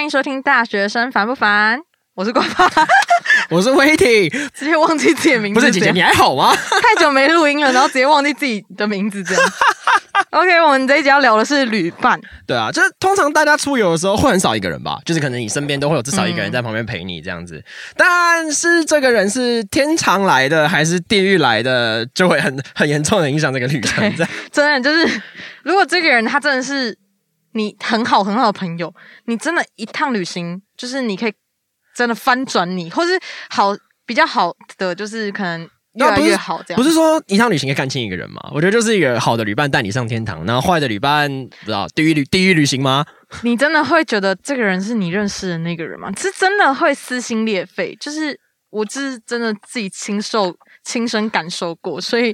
欢迎收听《大学生烦不烦》，我是瓜爸，我是威霆，直接忘记自己的名字，不是姐姐，你还好吗？太久没录音了，然后直接忘记自己的名字，这样。OK，我们这一集要聊的是旅伴，对啊，就是通常大家出游的时候会很少一个人吧，就是可能你身边都会有至少一个人在旁边陪你这样子。但是这个人是天堂来的还是地狱来的，就会很很严重的影响这个旅程。真的就是，如果这个人他真的是你很好很好的朋友，你真的一趟旅行就是你可以真的翻转你，或是好比较好的，就是可能越来越好这样。不是说一趟旅行可以看清一个人吗？我觉得就是一个好的旅伴带你上天堂，然后坏的旅伴不知道地狱旅地狱旅行吗？你真的会觉得这个人是你认识的那个人吗？是真的会撕心裂肺，就是我是真的自己亲受、亲身感受过，所以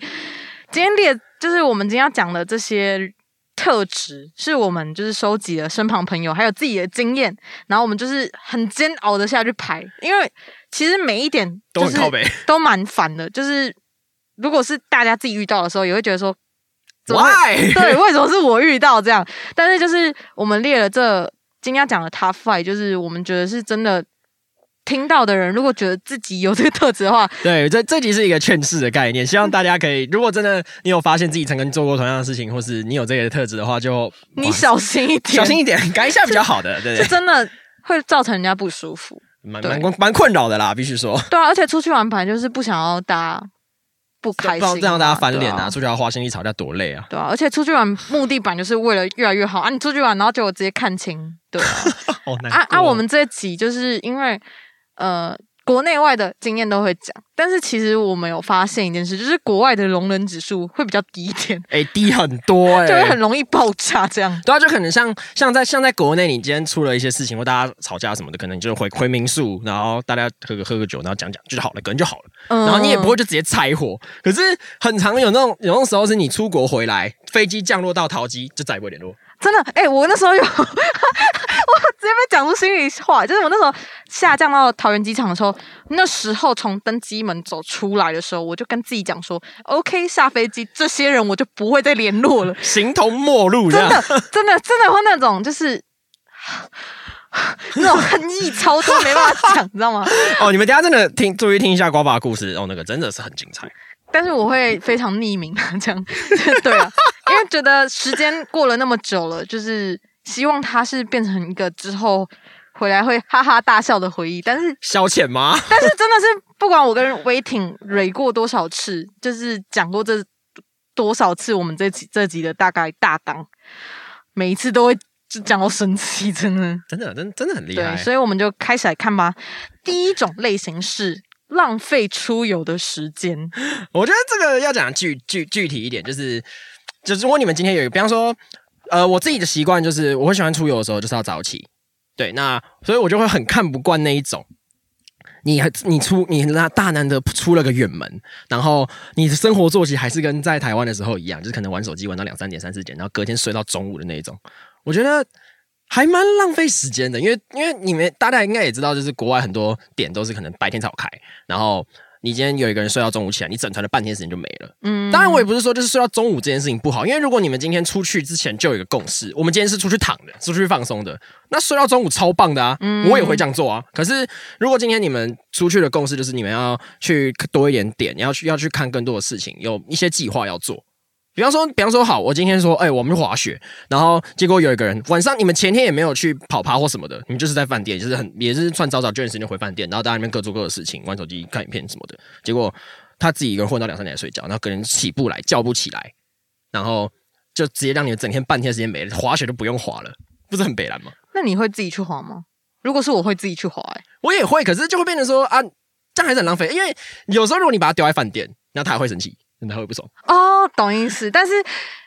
今天列就是我们今天要讲的这些特质，是我们就是收集了身旁朋友还有自己的经验，然后我们就是很煎熬的下去排，因为其实每一点就是都很靠北。都蛮烦的，就是如果是大家自己遇到的时候，也会觉得说。怎么 Why？对，为什么是我遇到这样？但是就是我们列了这今天要讲的 top five，就是我们觉得是真的听到的人，如果觉得自己有这个特质的话，对，这这集是一个劝世的概念，希望大家可以，如果真的你有发现自己曾经做过同样的事情，或是你有这个特质的话，就你小心一点，小心一点，改一下比较好的，对是，真的会造成人家不舒服。对蛮蛮蛮困扰的啦，必须说，对啊，而且出去玩本来就是不想要大家不开心这样大家翻脸啊，啊出去要花心力吵架多累啊！对啊，而且出去玩目的版就是为了越来越好啊！你出去玩，然后结果直接看清，对啊，啊啊！我们这一集就是因为呃国内外的经验都会讲，但是其实我们有发现一件事，就是国外的容忍指数会比较低一点，哎低很多 哎，就会很容易爆炸这样。对啊，就可能像像在像在国内，你今天出了一些事情或大家吵架什么的，可能你就回回民宿，然后大家喝个喝个酒，然后讲讲就好了，可能就好了。嗯然后你也不会就直接拆伙。可是很常有那种有那种时候是你出国回来，飞机降落到桃机就再也不会联络。真的，哎、我那时候有，我直接被讲出心里话，就是我那时候下降到桃园机场的时候，那时候从登机门走出来的时候，我就跟自己讲说，OK，下飞机，这些人我就不会再联络了。形同陌路真的，真的，真的会那种就是。那种恨意超多，没办法讲，你知道吗？哦！你们等一下真的听注意听一下瓜爸的故事哦，那个真的是很精彩。但是我会非常匿名，这样 对啊，因为觉得时间过了那么久了，就是希望它是变成一个之后回来会哈哈大笑的回忆。但是，消遣吗？但是真的是不管我跟威挺蕊过多少次，就是讲过这多少次，我们这集这集的大概大纲，每一次都会就讲到生气，真的。真的，真真的很厉对，害。所以我们就开始来看吧。第一种类型是浪费出游的时间。我觉得这个要讲具具具体一点，就是就是如果你们今天有一个，比方说，呃，我自己的习惯就是我会喜欢出游的时候就是要早起，对，那所以我就会很看不惯那一种。你还你出你那大难的出了个远门，然后你的生活作息还是跟在台湾的时候一样，就是可能玩手机玩到两三点、三四点，然后隔天睡到中午的那一种。我觉得还蛮浪费时间的，因为因为你们大家应该也知道，就是国外很多点都是可能白天才开，然后你今天有一个人睡到中午起来，你整团的半天时间就没了。嗯，当然，我也不是说就是睡到中午这件事情不好，因为如果你们今天出去之前就有一个共识，我们今天是出去躺的，是出去放松的，那睡到中午超棒的啊，嗯我也会这样做啊。可是如果今天你们出去的共识就是你们要去多一点点，你要去要去看更多的事情，有一些计划要做。比方说，比方说，好，我今天说，哎、我们去滑雪，然后结果有一个人晚上，你们前天也没有去跑趴或什么的，你们就是在饭店，就是很也是算早早就点时间回饭店，然后大家那边各做各的事情，玩手机、看影片什么的。结果他自己一个人混到两三点睡觉，然后可能起不来，叫不起来，然后就直接让你们整天半天时间没了，滑雪都不用滑了，不是很北蓝吗？那你会自己去滑吗？如果是我会自己去滑、欸，我也会，可是就会变成说啊，这样还是很浪费，因为有时候如果你把它丢在饭店，那他还会生气，他会不爽。哦，懂意思。但是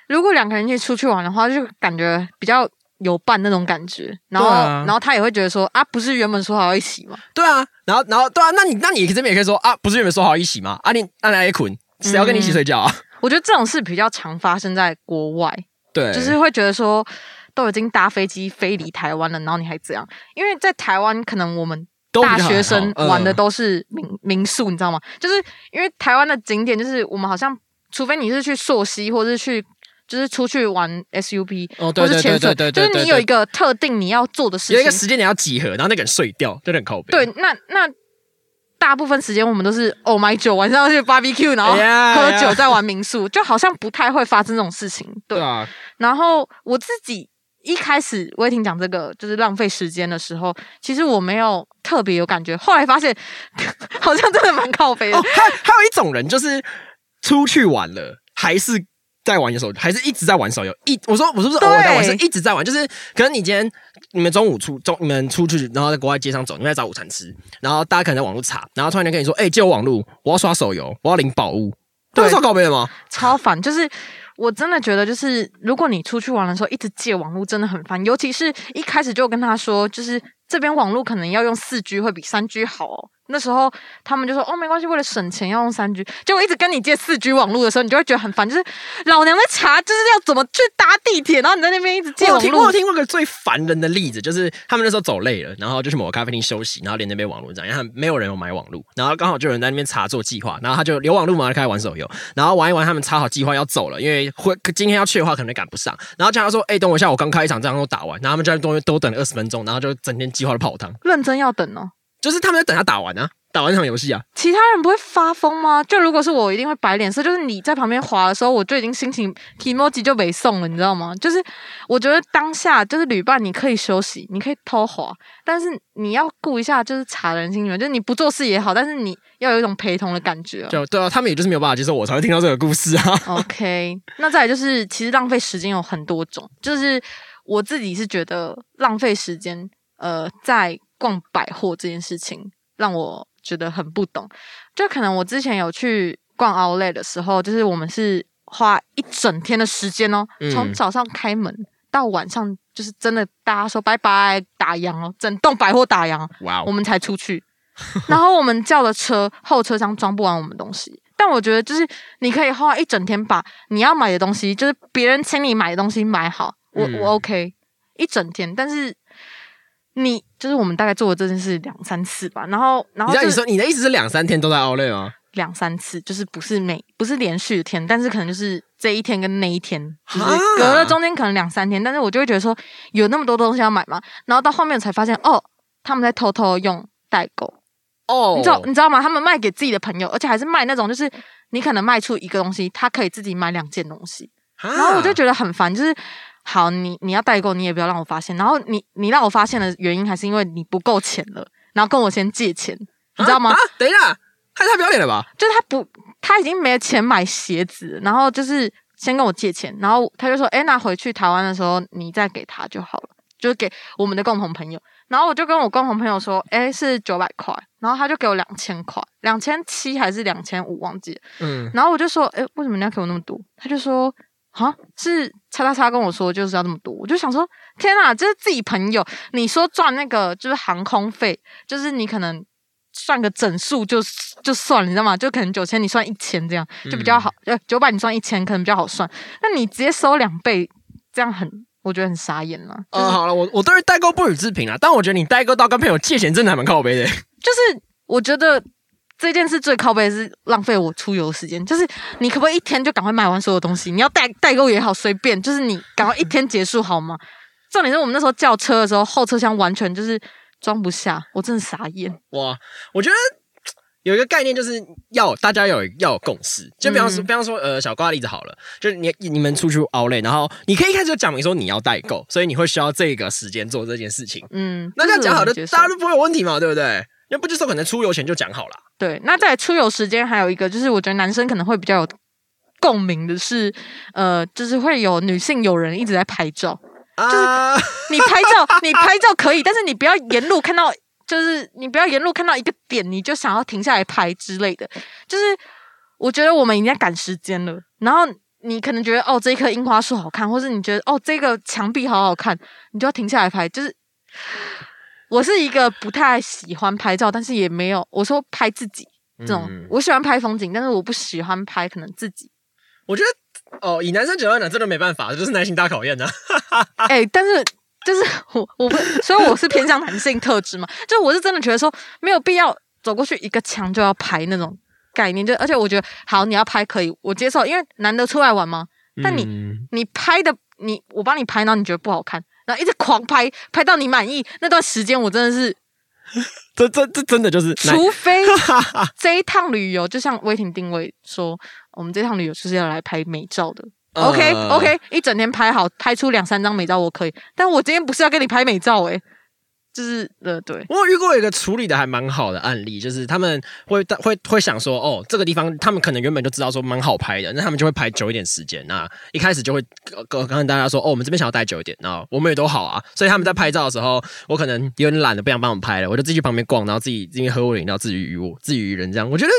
如果两个人一起出去玩的话，就感觉比较有伴那种感觉。然后，对啊然后他也会觉得说啊，不是原本说好要一起吗？对啊，然后然后对啊，那你那你这边也可以说啊，不是原本说好一起吗？啊你那来捆，谁要跟你一起睡觉啊？我觉得这种事比较常发生在国外，对，就是会觉得说都已经搭飞机飞离台湾了，然后你还这样，因为在台湾可能我们大学生玩的嗯都是民、民宿，你知道吗？就是因为台湾的景点，就是我们好像除非你是去溯溪或是去就是出去玩 SUP 哦对对或是潜水，对对对就是你有一个特定你要做的事情有一个。时间点要集合，然后那个人睡掉，就很靠背。对，那那大部分时间我们都是 Oh my 酒，晚上要去 barbecue，然后喝酒，再玩民宿，就好像不太会发生这种事情。对对，啊，然后我自己一开始威霆讲这个就是浪费时间的时候，其实我没有特别有感觉，后来发现 好像真的蛮靠背的。哦，还还有一种人就是出去玩了，还是在玩手游，还是一直在玩手游。一我说我是不是偶尔在玩，对是一直在玩。就是可能你今天你们中午出中你们出去，然后在国外街上走，你们在找午餐吃，然后大家可能在网络查，然后突然间跟你说：“哎、借我网络，我要刷手游，我要领宝物。”对这是超搞背的吗？超烦，就是我真的觉得，就是如果你出去玩的时候一直借网络，真的很烦。尤其是一开始就跟他说，就是这边网络可能要用四 G 会比三 G 好哦。那时候他们就说哦没关系，为了省钱要用三 G。结果一直跟你借四 G 网络的时候，你就会觉得很烦，就是老娘在查就是要怎么去搭地铁，然后你在那边一直借我有听，我。听过个最烦人的例子，就是他们那时候走累了，然后就去某个咖啡厅休息，然后连那边网络这样，因为他们没有人有买网络，然后刚好就有人在那边查做计划，然后他就留网络嘛，就开始玩手游，然后玩一玩，他们查好计划要走了，因为会今天要去的话可能赶不上，然后叫他说，哎、等我一下，我刚开一场，这样都打完，然后他们就在多多等了二十分钟，然后就整天计划都泡汤，认真要等哦。就是他们在等他打完啊，打完那场游戏啊，其他人不会发疯吗？就如果是我，一定会摆脸色。就是你在旁边滑的时候，我就已经心情 emoji 就没送了，你知道吗？就是我觉得当下就是旅伴，你可以休息，你可以偷滑，但是你要顾一下，就是查人心里面，就是你不做事也好，但是你要有一种陪同的感觉、哦。就对啊，他们也就是没有办法接受我才会听到这个故事啊。OK，那再来就是，其实浪费时间有很多种，就是我自己是觉得浪费时间，呃，在逛百货这件事情让我觉得很不懂。就可能我之前有去逛 Outlet 的时候，就是我们是花一整天的时间哦，嗯从早上开门到晚上，就是真的大家说拜拜打烊哦，整栋百货打烊哦，哇哦，我们才出去。然后我们叫了车后车厢装不完我们东西，但我觉得就是你可以花一整天把你要买的东西，就是别人请你买的东西买好，我、嗯我 OK 一整天。但是你就是我们大概做了这件事两三次吧，然后然后就是你你说你的意思是两三天都在熬累吗？两三次，就是不是每不是连续的天，但是可能就是这一天跟那一天，就是隔了中间可能两三天，但是我就会觉得说有那么多东西要买嘛，然后到后面才发现哦，他们在偷偷用代购。哦你知道你知道吗？他们卖给自己的朋友，而且还是卖那种，就是你可能卖出一个东西，他可以自己买两件东西。然然后我就觉得很烦，就是好，你你要代购，你也不要让我发现。然后你你让我发现的原因，还是因为你不够钱了，然后跟我先借钱，你知道吗？啊，等一下，太太不要脸了吧？就是他不，他已经没钱买鞋子，然后就是先跟我借钱，然后他就说：“哎，那回去台湾的时候你再给他就好了，就是给我们的共同朋友。”然后我就跟我共同朋友说：“哎，是九百块。”然后他就给我两千块，两千七还是两千五，忘记了。嗯，然后我就说：“哎，为什么你要给我那么多？”他就说：“啊，是叉叉叉跟我说就是要这么多。”我就想说：“天哪，这是自己朋友，你说赚那个就是航空费，就是你可能算个整数就就算了，你知道吗？就可能九千你算一千这样就比较好，呃九百你算一千可能比较好算。那你直接收两倍，这样很我觉得很傻眼了。就是、呃，好了，我我对于代购不予置评啊，但我觉得你代购到跟朋友借钱真的还蛮靠背的。就是我觉得这件事最靠背的是浪费我出游的时间，就是你可不可以一天就赶快买完所有东西？你要代代购也好，随便，就是你赶快一天结束好吗？重点是我们那时候叫车的时候，后车厢完全就是装不下，我真的傻眼。哇，我觉得有一个概念就是要大家要有要有共识，就比方说，嗯比方说，呃，小瓜的例子好了，就是你你们出去 Outlet，然后你可以一开始就讲明说你要代购，所以你会需要这个时间做这件事情。嗯，那这样讲好，就这是我能接受大家都不会有问题嘛，对不对？要不就是可能出游前就讲好了。对，那在出游时间还有一个，就是我觉得男生可能会比较有共鸣的是，呃，就是会有女性友人一直在拍照。啊，你拍照，你拍照可以，但是你不要沿路看到，就是你不要沿路看到一个点，你就想要停下来拍之类的。就是我觉得我们已经在赶时间了，然后你可能觉得哦这一棵樱花树好看，或是你觉得哦这个墙壁好好看，你就要停下来拍。就是我是一个不太喜欢拍照，但是也没有我说拍自己这种，嗯我喜欢拍风景，但是我不喜欢拍可能自己。我觉得哦，以男生角度来讲，真的没办法，这就是耐心大考验呢啊。哎、但是就是我我不，所以我是偏向男性特质嘛，就我是真的觉得说没有必要走过去一个墙就要拍那种概念，就而且我觉得好你要拍可以，我接受，因为难得出来玩嘛，但你嗯你拍的你我帮你拍，然后你觉得不好看，然后一直狂拍，拍到你满意，那段时间我真的是，这这这真的就是除非 这一趟旅游，就像威霆定位说，我们这趟旅游就是要来拍美照的。OK 呃 OK，一整天拍好，拍出两三张美照我可以，但我今天不是要跟你拍美照诶、就是呃对，我遇过一个处理的还蛮好的案例，就是他们会会会想说，哦，这个地方他们可能原本就知道说蛮好拍的，那他们就会排久一点时间。那一开始就会跟跟大家说，哦，我们这边想要待久一点，然后我们也都好啊。所以他们在拍照的时候，我可能有点懒得不想帮我们拍了，我就自己去旁边逛，然后自己自己喝我的饮料，自己娱于我，自娱于人这样。我觉得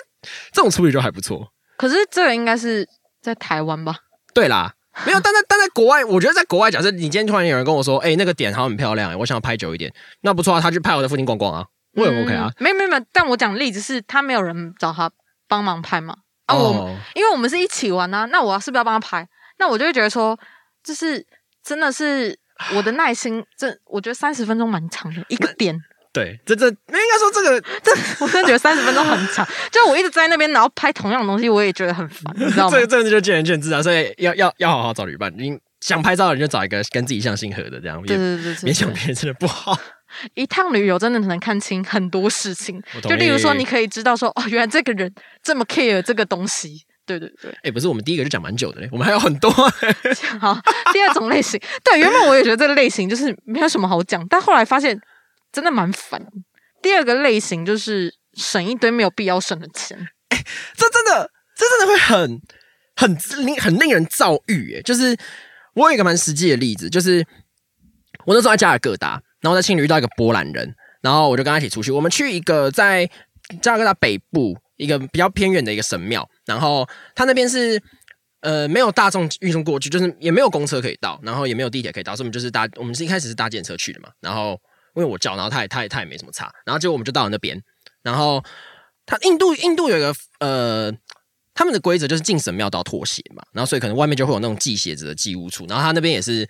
这种处理就还不错。可是这个应该是在台湾吧？对啦。没有，但在但在国外，我觉得在国外，假设你今天突然有人跟我说，哎、那个点好像很漂亮、我想要拍久一点，那不错啊，他去拍我的附近逛逛啊，我也很 OK 啊嗯。没有没有没有，但我讲的例子是他没有人找他帮忙拍嘛。啊，我、哦，因为我们是一起玩啊，那我是不是要帮他拍？那我就会觉得说，就是真的是我的耐心，这我觉得三十分钟蛮长的，一个点，对，这这那应该说这个 这我真的觉得三十分钟很长。就我一直在那边，然后拍同样的东西，我也觉得很烦，你知道吗 这？个这个就见仁见智啊，所以要要要好好找旅伴。你想拍照的人就找一个跟自己相性合的，这样对对对对对，勉强别人真的不好。一趟旅游真的能看清很多事情就例如说，你可以知道说，哦，原来这个人这么 care 这个东西。对对对，哎、不是，我们第一个就讲蛮久的嘞，我们还有很多。好，第二种类型，对，原本我也觉得这个类型就是没有什么好讲，但后来发现真的蛮烦。第二个类型就是省一堆没有必要省的钱，哎这真的，这真的会很很令很令人躁郁哎。就是我有一个蛮实际的例子，就是我那时候在加尔各答，然后在青旅遇到一个波兰人，然后我就跟他一起出去，我们去一个在加尔各答北部一个比较偏远的一个神庙，然后他那边是。呃，没有大众运送过去，就是也没有公车可以到，然后也没有地铁可以到，所以我们就是搭，我们是一开始是搭电车去的嘛。然后因为我叫，然后他也他也他也没什么差，然后结果我们就到了那边，然后他印度印度有一个呃，他们的规则就是进神庙都要脱鞋嘛，然后所以可能外面就会有那种系鞋子的寄物处，然后他那边也是，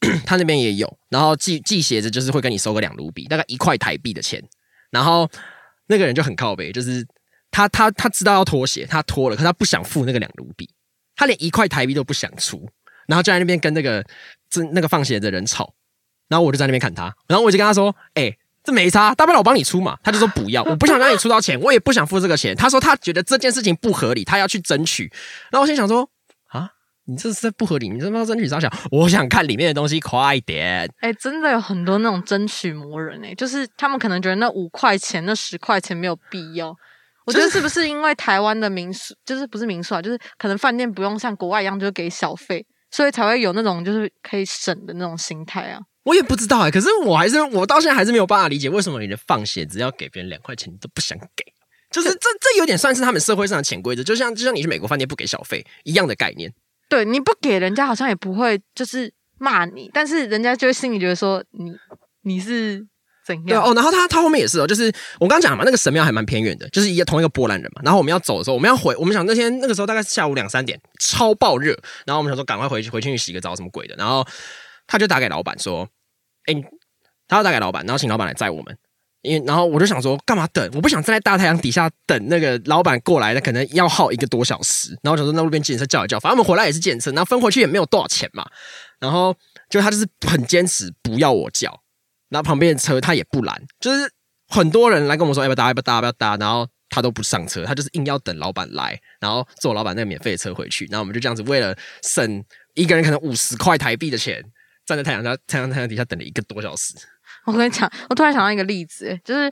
他那边也有，然后寄寄鞋子就是会跟你收个两卢比，大概一块台币的钱，然后那个人就很靠北，就是他他他知道要脱鞋，他脱了，可他不想付那个两卢比，他连一块台币都不想出，然后就在那边跟那个这那个放鞋的人吵，然后我就在那边看他，然后我就跟他说，哎、这没差，大不了我帮你出嘛。他就说不要，我不想让你出到钱，我也不想付这个钱。他说他觉得这件事情不合理，他要去争取。然后我心想说啊，你这是在不合理，你这要争取啥想？我想看里面的东西，快一点。哎、真的有很多那种争取魔人哎、就是他们可能觉得那五块钱、那十块钱没有必要。我觉得是不是因为台湾的民宿，就是不是民宿啊，就是可能饭店不用像国外一样就给小费，所以才会有那种就是可以省的那种心态啊。我也不知道哎、可是我还是我到现在还是没有办法理解，为什么你的放血只要给别人两块钱，你都不想给。就是这这有点算是他们社会上的潜规则，就像就像你去美国饭店不给小费一样的概念。对，你不给人家好像也不会就是骂你，但是人家就会心里觉得说你你是对哦，然后他他后面也是哦，就是我刚讲嘛，那个神庙还蛮偏远的，就是一同一个波兰人嘛。然后我们要走的时候，我们要回，我们想那天那个时候大概是下午两三点，超爆热，然后我们想说赶快回去回去去洗个澡什么鬼的。然后他就打给老板说：“哎，他要打给老板，然后请老板来载我们。”因为然后我就想说，干嘛等？我不想站在大太阳底下等那个老板过来，那可能要耗一个多小时。然后我想说，那路边计程车叫一叫，反正我们回来也是计程车，然后分回去也没有多少钱嘛。然后就他就是很坚持不要我叫，然后旁边的车他也不拦，就是很多人来跟我们说要不要搭，要不要搭，要不要搭，然后他都不上车，他就是硬要等老板来，然后坐老板那个免费的车回去。然后我们就这样子，为了省一个人可能五十块台币的钱，站在太阳下太阳太阳底下等了一个多小时。我跟你讲，我突然想到一个例子，欸就是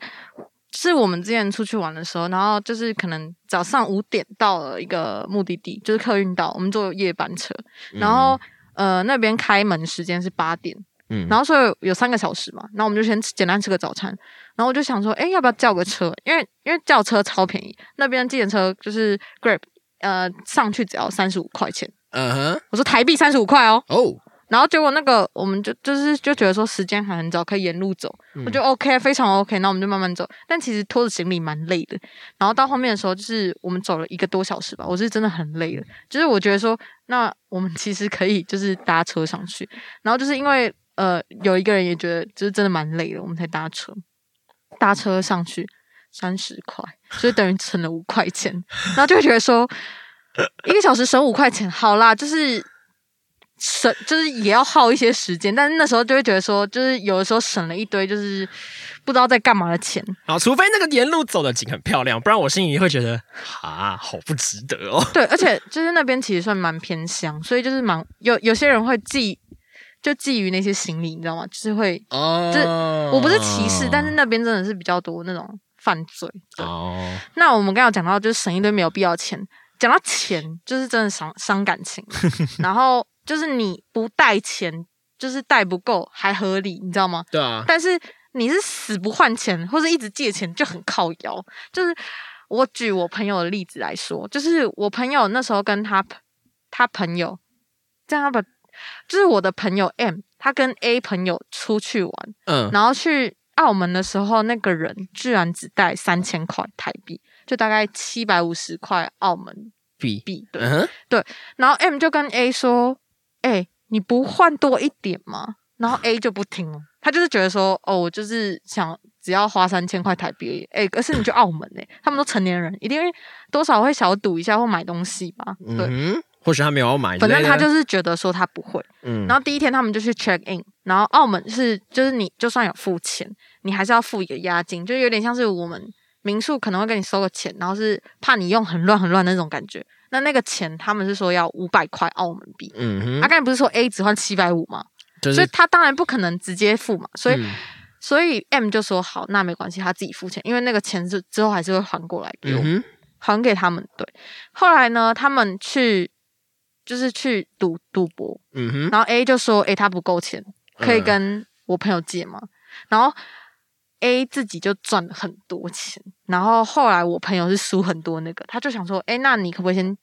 是我们之前出去玩的时候，然后就是可能早上五点到了一个目的地，就是客运到，我们坐夜班车，然后、呃那边开门时间是八点，嗯，然后所以有三个小时嘛，然后我们就先简单吃个早餐，然后我就想说，哎，要不要叫个车？因为因为叫车超便宜，那边计程车就是 Grab，呃上去只要三十五块钱，嗯哼，我说台币三十五块哦，哦，然后结果那个我们就就是就觉得说时间还很早，可以沿路走，我觉得 OK，非常 OK。那我们就慢慢走，但其实拖着行李蛮累的。然后到后面的时候，就是我们走了一个多小时吧，我是真的很累了。就是我觉得说，那我们其实可以就是搭车上去。然后就是因为呃有一个人也觉得就是真的蛮累的，我们才搭车，搭车上去三十块，所以等于省了五块钱。然后就会觉得说，一个小时省五块钱，好啦，就是省，就是也要耗一些时间，但是那时候就会觉得说，就是有的时候省了一堆，就是不知道在干嘛的钱。好，除非那个沿路走的景很漂亮，不然我心里会觉得啊，好不值得哦。对，而且就是那边其实算蛮偏乡，所以就是蛮有有些人会寄，就觊觎那些行李，你知道吗？就是会，哦这我不是歧视，但是那边真的是比较多那种犯罪。对哦，那我们刚刚有讲到，就是省一堆没有必要钱。讲到钱，就是真的伤伤感情。然后就是你不带钱，就是带不够还合理，你知道吗？对啊，但是你是死不换钱，或者一直借钱，就很靠腰。就是我举我朋友的例子来说，就是我朋友那时候跟他他朋友，这样他把就是我的朋友 M，他跟 A 朋友出去玩，嗯，然后去澳门的时候，那个人居然只带三千块台币，就大概七百五十块澳门比，币。对，然后 M 就跟 A 说：“哎、你不换多一点吗？”然后 A 就不听了，他就是觉得说：“哦，我就是想只要花三千块台币而已。”哎，可是你去澳门哎、他们都成年人，一定会多少会小赌一下或买东西吧？对，或许他没有要买反，正他就是觉得说他不会。嗯，然后第一天他们就去 check in，然后澳门是就是你就算有付钱，你还是要付一个押金，就有点像是我们民宿可能会跟你收个钱，然后是怕你用很乱很乱那种感觉。那那个钱他们是说要五百块澳门币，嗯哼，他刚才不是说 A 只换七百五吗？就是所以他当然不可能直接付嘛，所以、嗯所以 M 就说好，那没关系，他自己付钱，因为那个钱是之后还是会还过来给我。嗯哼，还给他们。对，后来呢，他们去就是去赌赌博，嗯哼，然后 A 就说：“诶、他不够钱，可以嗯跟我朋友借吗？”然后 A 自己就赚了很多钱，然后后来我朋友是输很多那个，他就想说：“诶、那你可不可以先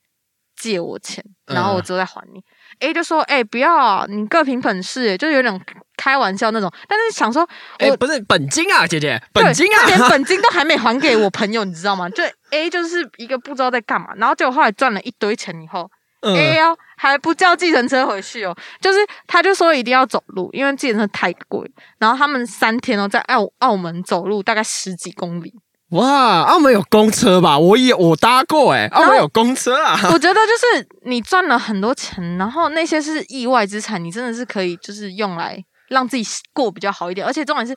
借我钱，然后我嗯之后再还你、a 就说：“诶、不要啊，你各凭本事、诶就有点开玩笑那种。但是想说，哎，我不是本金啊，姐姐，本金啊连啊，本金都还没还给我朋友，你知道吗？就 A 就是一个不知道在干嘛，然后结果后来赚了一堆钱以后、嗯，哦还不叫计程车回去哦，就是他就说一定要走路，因为计程车太贵。然后他们三天哦，在澳澳门走路大概十几公里。哇，澳门有公车吧？我也我搭过，哎，澳门有公车啊，我 觉得就是你赚了很多钱，然后那些是意外之财，你真的是可以就是用来让自己过比较好一点。而且重点是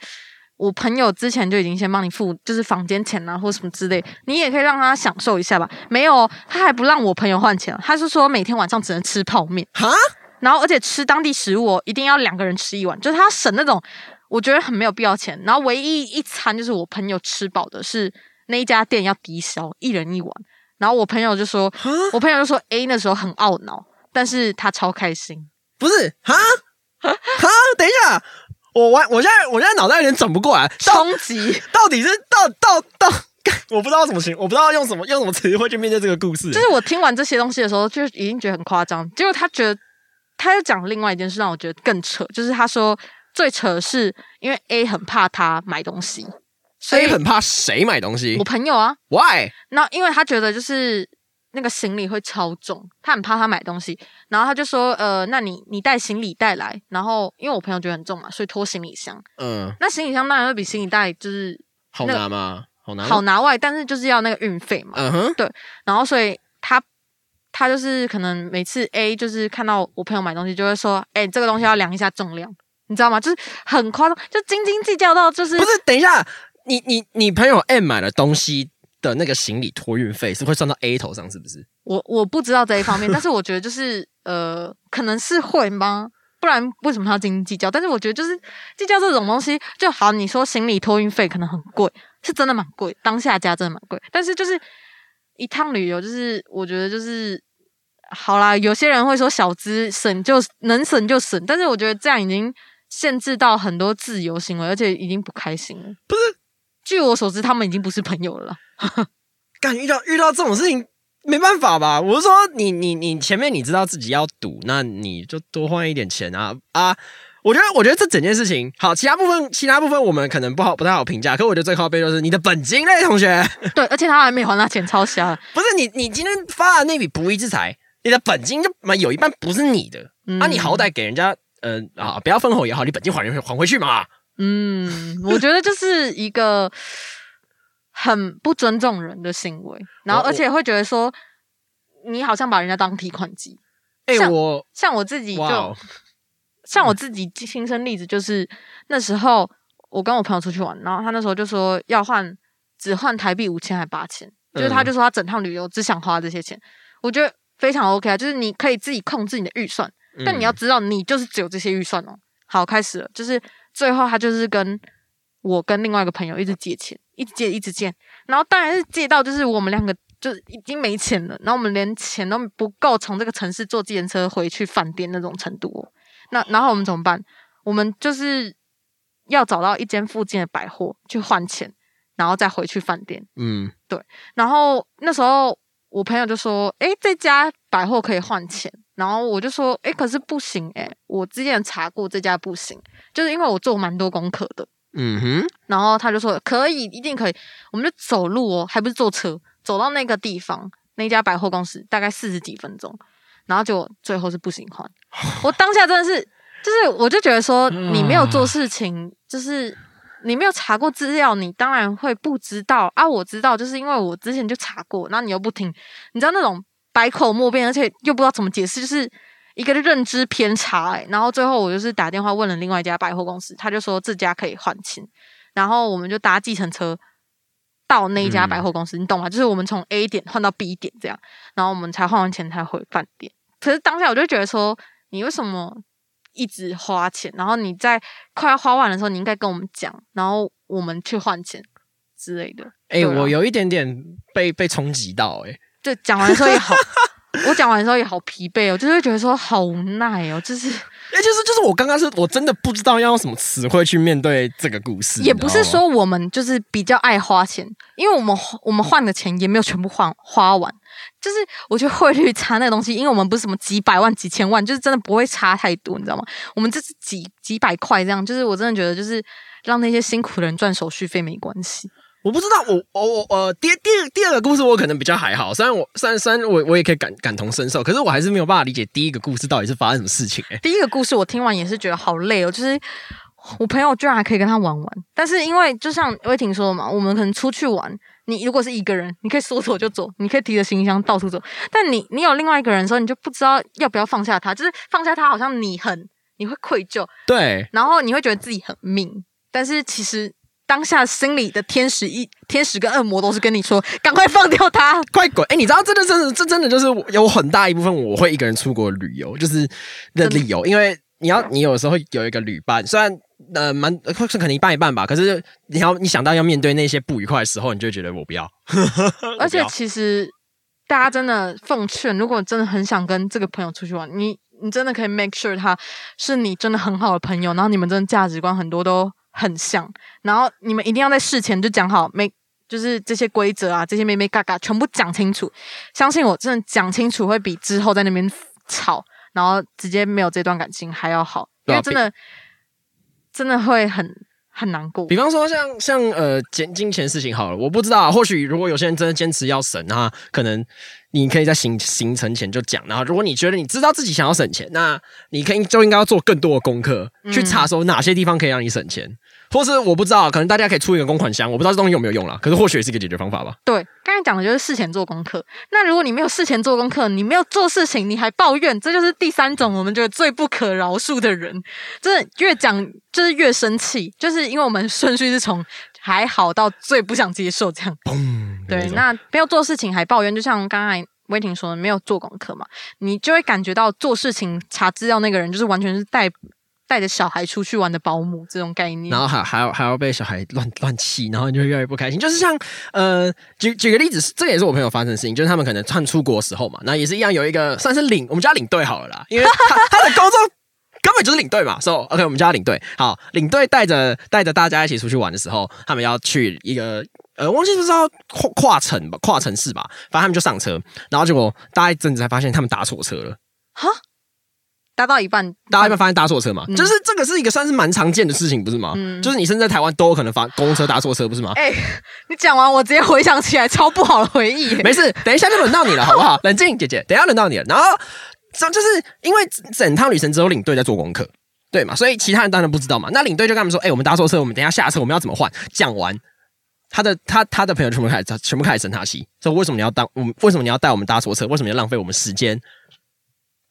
我朋友之前就已经先帮你付，就是房间钱啊或什么之类，你也可以让他享受一下吧。没有，他还不让我朋友换钱，他是说每天晚上只能吃泡面，哈，然后而且吃当地食物哦一定要两个人吃一碗，就是他省那种我觉得很没有必要钱。然后唯一一餐就是我朋友吃饱的是那一家店要低消，一人一碗。然后我朋友就说，我朋友就说 A 那时候很懊恼，但是他超开心。不是，哈，哈，等一下，我完，我现在我现在脑袋有点转不过来，到冲击到底是到到到，我不知道怎么形，我不知道用什么用什么词汇去面对这个故事，就是我听完这些东西的时候，就已经觉得很夸张。结果他觉得，他又讲另外一件事让我觉得更扯，就是他说最扯的是，因为 A 很怕他买东西，所以很怕谁买东西我朋友啊，？Why？那因为他觉得就是那个行李会超重，他很怕他买东西，然后他就说，呃，那你你带行李带来，然后因为我朋友觉得很重嘛，所以拖行李箱。嗯，那行李箱当然会比行李袋就是好拿吗？好拿，好拿外，但是就是要那个运费嘛。嗯哼，对然后所以他他就是可能每次 A 就是看到我朋友买东西，就会说，哎、这个东西要量一下重量，你知道吗？就是很夸张，就斤斤计较到就是不是，等一下，你你你朋友 M 买的东西的那个行李托运费是会算到 A 头上，是不是？我我不知道这一方面，但是我觉得就是呃，可能是会吗？不然为什么他要斤斤计较？但是我觉得就是计较这种东西就好。你说行李托运费可能很贵，是真的蛮贵，当下价真的蛮贵。但是就是一趟旅游，就是我觉得就是好啦。有些人会说小资省就能省就省，但是我觉得这样已经限制到很多自由行为，而且已经不开心了。不是，据我所知，他们已经不是朋友了啦。干遇到遇到这种事情没办法吧？我是说你，你你前面你知道自己要赌，那你就多换一点钱啊啊！我觉得，我觉得这整件事情好，其他部分其他部分我们可能不好不太好评价，可我觉得最靠背就是你的本金嘞，同学，对，而且他还没还他钱，超瞎。不是你你今天发的那笔不义之财，你的本金就嘛有一半不是你的，嗯啊，你好歹给人家。呃啊，不要分红也好，你本金还回还回去嘛。嗯，我觉得就是一个很不尊重人的行为，然后而且会觉得说，你好像把人家当提款机。哎、像我像我自己就像我自己亲身例子，就是那时候我跟我朋友出去玩，然后他那时候就说要换只换台币五千还八千，就是他嗯就说他整趟旅游只想花这些钱，我觉得非常 OK 啊，就是你可以自己控制你的预算，但你要嗯知道你就是只有这些预算哦。好，开始了，就是最后他就是跟我跟另外一个朋友一直借钱，一直借一直借，然后当然是借到就是我们两个就是已经没钱了，然后我们连钱都不够从这个城市坐自行车回去饭店那种程度、哦。那然后我们怎么办？我们就是要找到一间附近的百货去换钱，然后再回去饭店。嗯对然后那时候我朋友就说：“诶，这家百货可以换钱。”然后我就说：“诶，可是不行诶，我之前查过这家不行，就是因为我做蛮多功课的。”嗯哼，然后他就说可以，一定可以，我们就走路哦，还不是坐车，走到那个地方，那家百货公司大概四十几分钟，然后就最后是不行换。我当下真的是，就是我就觉得说，你没有做事情，就是你没有查过资料，你当然会不知道啊。我知道，就是因为我之前就查过，那你又不听，你知道那种百口莫辩，而且又不知道怎么解释，就是。一个认知偏差、欸，然后最后我就是打电话问了另外一家百货公司，他就说这家可以换钱，然后我们就搭计程车到那一家百货公司，你懂吗？就是我们从 A 点换到 B 点这样，然后我们才换完钱才回饭店。可是当下我就觉得说，你为什么一直花钱？然后你在快要花完的时候，你应该跟我们讲，然后我们去换钱之类的。哎、对啊我有一点点被被冲击到、哎，就讲完的时候也好，我讲完的时候也好疲惫哦，就是觉得说好无奈哦，就是哎、就是就是我刚刚是我真的不知道要用什么词汇去面对这个故事，也不是说我们就是比较爱花钱，因为我们我们换的钱也没有全部换花完，就是我觉得汇率差那个东西，因为我们不是什么几百万、几千万，就是真的不会差太多，你知道吗？我们这是几几百块这样，就是我真的觉得就是让那些辛苦的人赚手续费没关系。我不知道，我我我呃，第第二第二个故事我可能比较还好，虽然我虽然虽然我我也可以感感同身受，可是我还是没有办法理解第一个故事到底是发生什么事情、哎，第一个故事我听完也是觉得好累哦，就是我朋友居然还可以跟他玩玩，但是因为就像魏婷说的嘛，我们可能出去玩，你如果是一个人，你可以说走就走，你可以提着行李箱到处走，但你你有另外一个人的时候，你就不知道要不要放下他，就是放下他好像你很你会愧疚，对，然后你会觉得自己很命，但是其实。当下心里的天使一天使跟恶魔都是跟你说，赶快放掉他。快滚！哎、你知道，真的，真的，这真的就是有很大一部分我会一个人出国旅游，就是的理由，因为你要你有时候有一个旅伴，虽然呃蛮可能一半一半吧，可是你要你想到要面对那些不愉快的时候，你就觉得我不要，而且其实大家真的奉劝，如果真的很想跟这个朋友出去玩，你你真的可以 make sure 他是你真的很好的朋友，然后你们真的价值观很多都很像，然后你们一定要在事前就讲好，没就是这些规则啊，这些咩咩嘎嘎全部讲清楚。相信我，真的讲清楚会比之后在那边吵，然后直接没有这段感情还要好，因为真的真的会很很难过比。方说像像呃金金钱事情好了，我不知道啊，或许如果有些人真的坚持要省，那可能你可以在行行程前就讲。然后如果你觉得你知道自己想要省钱，那你可以就应该要做更多的功课，去查说哪些地方可以让你省钱。或是我不知道，可能大家可以出一个公款箱，我不知道这东西有没有用啦，可是或许也是一个解决方法吧。对，刚才讲的就是事前做功课。那如果你没有事前做功课，你没有做事情，你还抱怨，这就是第三种我们觉得最不可饶恕的人。真的越讲就是越生气，就是因为我们顺序是从还好到最不想接受这样。砰！对，那没有做事情还抱怨，就像刚才威婷说的，没有做功课嘛，你就会感觉到做事情查资料那个人就是完全是带带着小孩出去玩的保姆这种概念。然后还还要还要被小孩乱乱气，然后你就越来越不开心。就是像呃，举举个例子，这个也是我朋友发生的事情，就是他们可能串出国时候嘛，那也是一样有一个算是领，我们叫领队好了啦，因为他他的工作根本就是领队嘛，所以 OK，我们叫他领队。好，领队带着带着大家一起出去玩的时候，他们要去一个。呃，忘记不知道跨跨城吧，跨城市吧，反正他们就上车，然后结果搭一阵子才发现他们打错车了。哈，搭到一半，大家有没有发现搭错车嘛？嗯就是这个是一个算是蛮常见的事情，不是吗？嗯就是你甚至在台湾都有可能发公车搭错车，不是吗？哎、你讲完我直接回想起来超不好的回忆。没事，等一下就轮到你了，好不好？冷静，姐姐，等一下轮到你了。然后，这就是因为整趟旅程只有领队在做功课，对嘛？所以其他人当然不知道嘛。那领队就跟他们说：“哎、我们搭错车，我们等一下下车，我们要怎么换？”讲完，他的他他的朋友全部开始全部开始生他气，说：“为什么你要当我们？为什么你要带我们搭错车？为什么你要浪费我们时间？”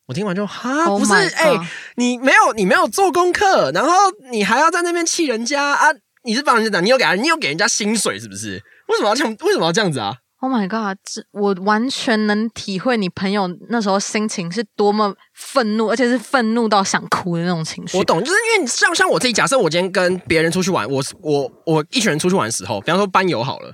我听完就哈，Oh 不是哎、你没有你没有做功课，然后你还要在那边气人家啊？你是帮人家讲，你有给人，你有给人家薪水是不是？为什么要这样？为什么要这样子啊？Oh my god！这我完全能体会你朋友那时候心情是多么愤怒，而且是愤怒到想哭的那种情绪。我懂，就是因为你像像我自己，假设我今天跟别人出去玩，我我我一群人出去玩的时候，比方说班游好了，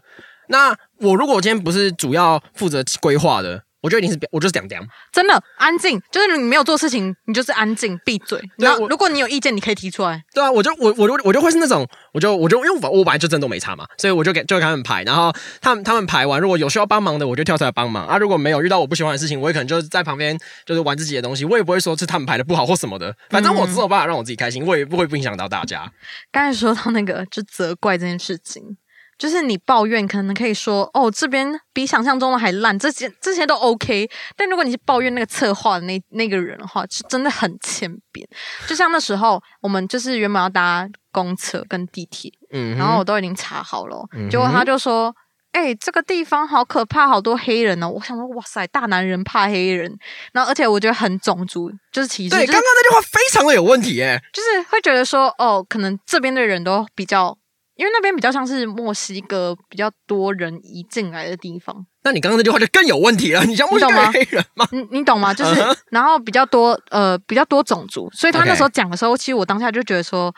那我如果今天不是主要负责规划的，我就一定是我就是讲这样。真的安静，就是你没有做事情，你就是安静闭嘴。然后如果你有意见，你可以提出来。对啊，我就我我就我就会是那种，我就我就因为我我本来就真的都没差嘛，所以我就给就给他们排，然后他们他们排完，如果有需要帮忙的，我就跳出来帮忙啊。如果没有遇到我不喜欢的事情，我也可能就是在旁边就是玩自己的东西，我也不会说是他们排的不好或什么的，反正我只有办法让我自己开心，我也不会不影响到大家。刚才说到那个就责怪这件事情，就是你抱怨可能可以说哦这边比想象中的还烂，这些这些都 OK。但如果你是抱怨那个策划的那那个人的话，是真的很欠扁。就像那时候我们就是原本要搭公车跟地铁，嗯，然后我都已经查好了结果他就说。哎、这个地方好可怕，好多黑人哦！我想说，哇塞，大男人怕黑人，然后而且我觉得很种族，就是歧视，对，就是刚刚那句话非常的有问题耶。就是会觉得说，哦，可能这边的人都比较，因为那边比较像是墨西哥比较多人移进来的地方，那你刚刚那句话就更有问题了，你像墨西哥黑人吗？你你懂吗？就是然后比较多呃比较多种族，所以他那时候讲的时候，其实我当下就觉得说，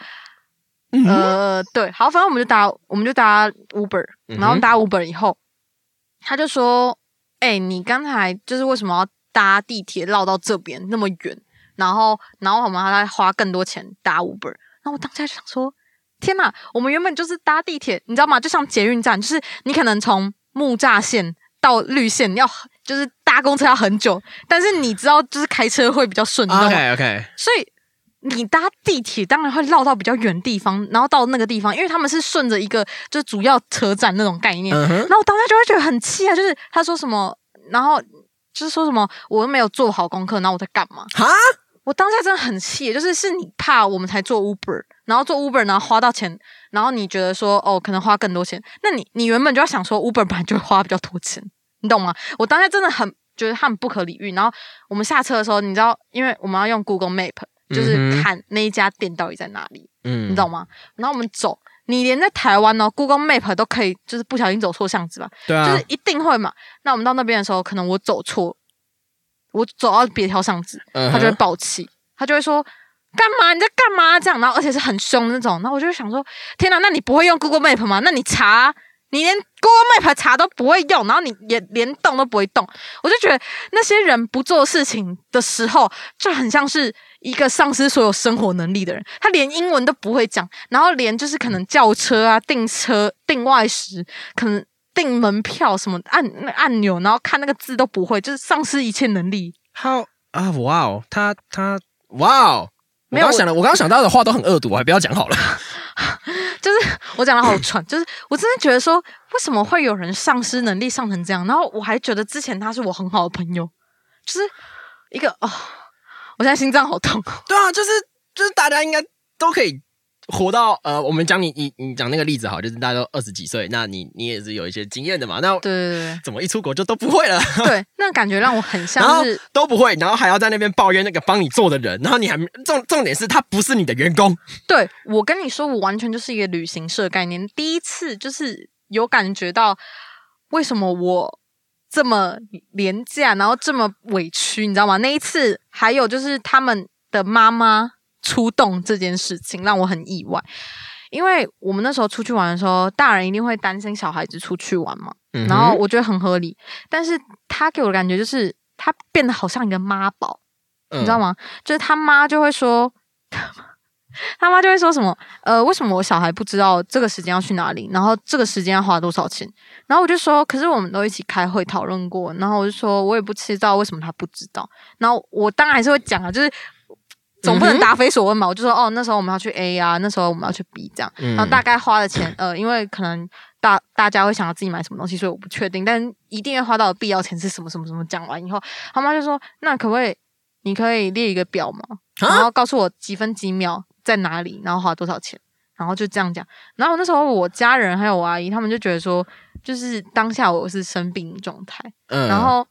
嗯呃，对，好，反正我们就搭我们就搭 Uber，然后搭 Uber 以后，他就说，哎、你刚才就是为什么要搭地铁绕到这边那么远？然后然后我们还要花更多钱搭 Uber，然后我当下就想说。天呐，我们原本就是搭地铁，你知道吗？就像捷运站，就是你可能从木栅线到绿线，你要就是搭公车要很久，但是你知道，就是开车会比较顺，你知道吗？OK OK，所以你搭地铁当然会绕到比较远的地方，然后到那个地方，因为他们是顺着一个就是主要车站那种概念，然后我当时就会觉得很气啊，就是他说什么，然后就是说什么我又没有做好功课，然后我在干嘛？哈，我当下真的很气，就是是你怕我们才做 Uber，然后做 Uber 然后花到钱，然后你觉得说哦可能花更多钱，那你你原本就要想说 Uber 本来就会花比较多钱，你懂吗？我当下真的很觉得他们不可理喻。然后我们下车的时候，你知道，因为我们要用 Google Map，就是看那一家店到底在哪里，嗯你懂吗？然后我们走，你连在台湾哦 Google Map 都可以，就是不小心走错巷子吧，对啊，就是一定会嘛。那我们到那边的时候，可能我走错，我走到别条巷子，他就会爆气，他就会说。干嘛？你在干嘛？这样，然后而且是很凶的那种。然后我就想说，天哪，那你不会用 Google Map 吗？那你查，你连 Google Map 查都不会用，然后你也连动都不会动。我就觉得那些人不做事情的时候，就很像是一个丧失所有生活能力的人。他连英文都不会讲，然后连就是可能叫车啊、订车、订外食，可能订门票什么按那按钮，然后看那个字都不会，就是丧失一切能力。How 啊，哇哦，他他哇哦。我没有想的，我刚刚想到的话都很恶毒，我还不要讲好了。就是我讲的好蠢，就是我真的觉得说，为什么会有人丧失能力上成这样？然后我还觉得之前他是我很好的朋友，就是一个哦，我现在心脏好痛。对啊，就是就是大家应该都可以活到呃，我们讲你你你讲那个例子好，就是大家都二十几岁，那你你也是有一些经验的嘛，那对对怎么一出国就都不会了，对对，那感觉让我很像是都不会，然后还要在那边抱怨那个帮你做的人，然后你还重重点是他不是你的员工，对我跟你说，我完全就是一个旅行社概念。第一次就是有感觉到为什么我这么廉价，然后这么委屈，你知道吗？那一次还有就是他们的妈妈出动这件事情，让我很意外。因为我们那时候出去玩的时候，大人一定会担心小孩子出去玩嘛，嗯然后我觉得很合理。但是他给我的感觉就是，他变得好像一个妈宝，你你知道？吗？就是他妈就会说，他妈就会说什么，呃，为什么我小孩不知道这个时间要去哪里，然后这个时间要花多少钱？然后我就说，可是我们都一起开会讨论过，然后我就说我也不知道为什么他不知道，然后我当然还是会讲啊，就是。总不能答非所问嘛，我就说哦，那时候我们要去 A 啊，那时候我们要去 B 这样，嗯然后大概花的钱，呃，因为可能大大家会想要自己买什么东西，所以我不确定，但一定要花到的必要钱是什么什么什么。讲完以后，他妈就说：“那可不可以，你可以列一个表吗？然啊后告诉我几分几秒在哪里，然后花多少钱，然后就这样讲。然后那时候我家人还有我阿姨，他们就觉得说，就是当下我是生病状态，嗯然后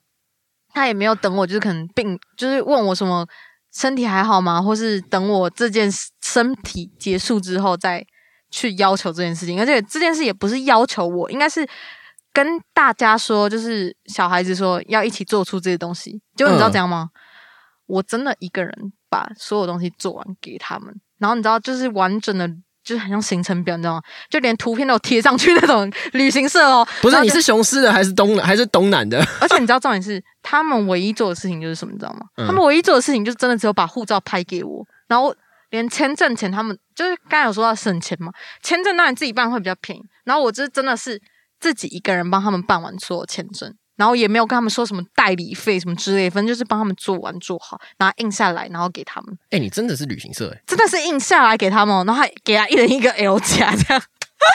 他也没有等我，就是可能病，就是问我什么身体还好吗，或是等我这件身体结束之后再去要求这件事情。而且这件事也不是要求我，应该是跟大家说，就是小孩子说要一起做出这些东西。结果你知道嗯怎样吗？我真的一个人把所有东西做完给他们，然后你知道，就是完整的，就是很像行程表，你知道吗？就连图片都有贴上去那种 旅行社哦。不是你是雄狮的还是东还是东南的？而且你知道重点是，他们唯一做的事情就是什么，你知道吗？嗯他们唯一做的事情就真的只有把护照拍给我，然后连签证钱他们就是刚才有说到省钱嘛，签证当然自己办会比较便宜，然后我这真的是自己一个人帮他们办完所有签证。然后也没有跟他们说什么代理费什么之类，反正就是帮他们做完做好，然后印下来，然后给他们，哎、你真的是旅行社哎、真的是印下来给他们哦，然后还给他一人一个 L 夹这样，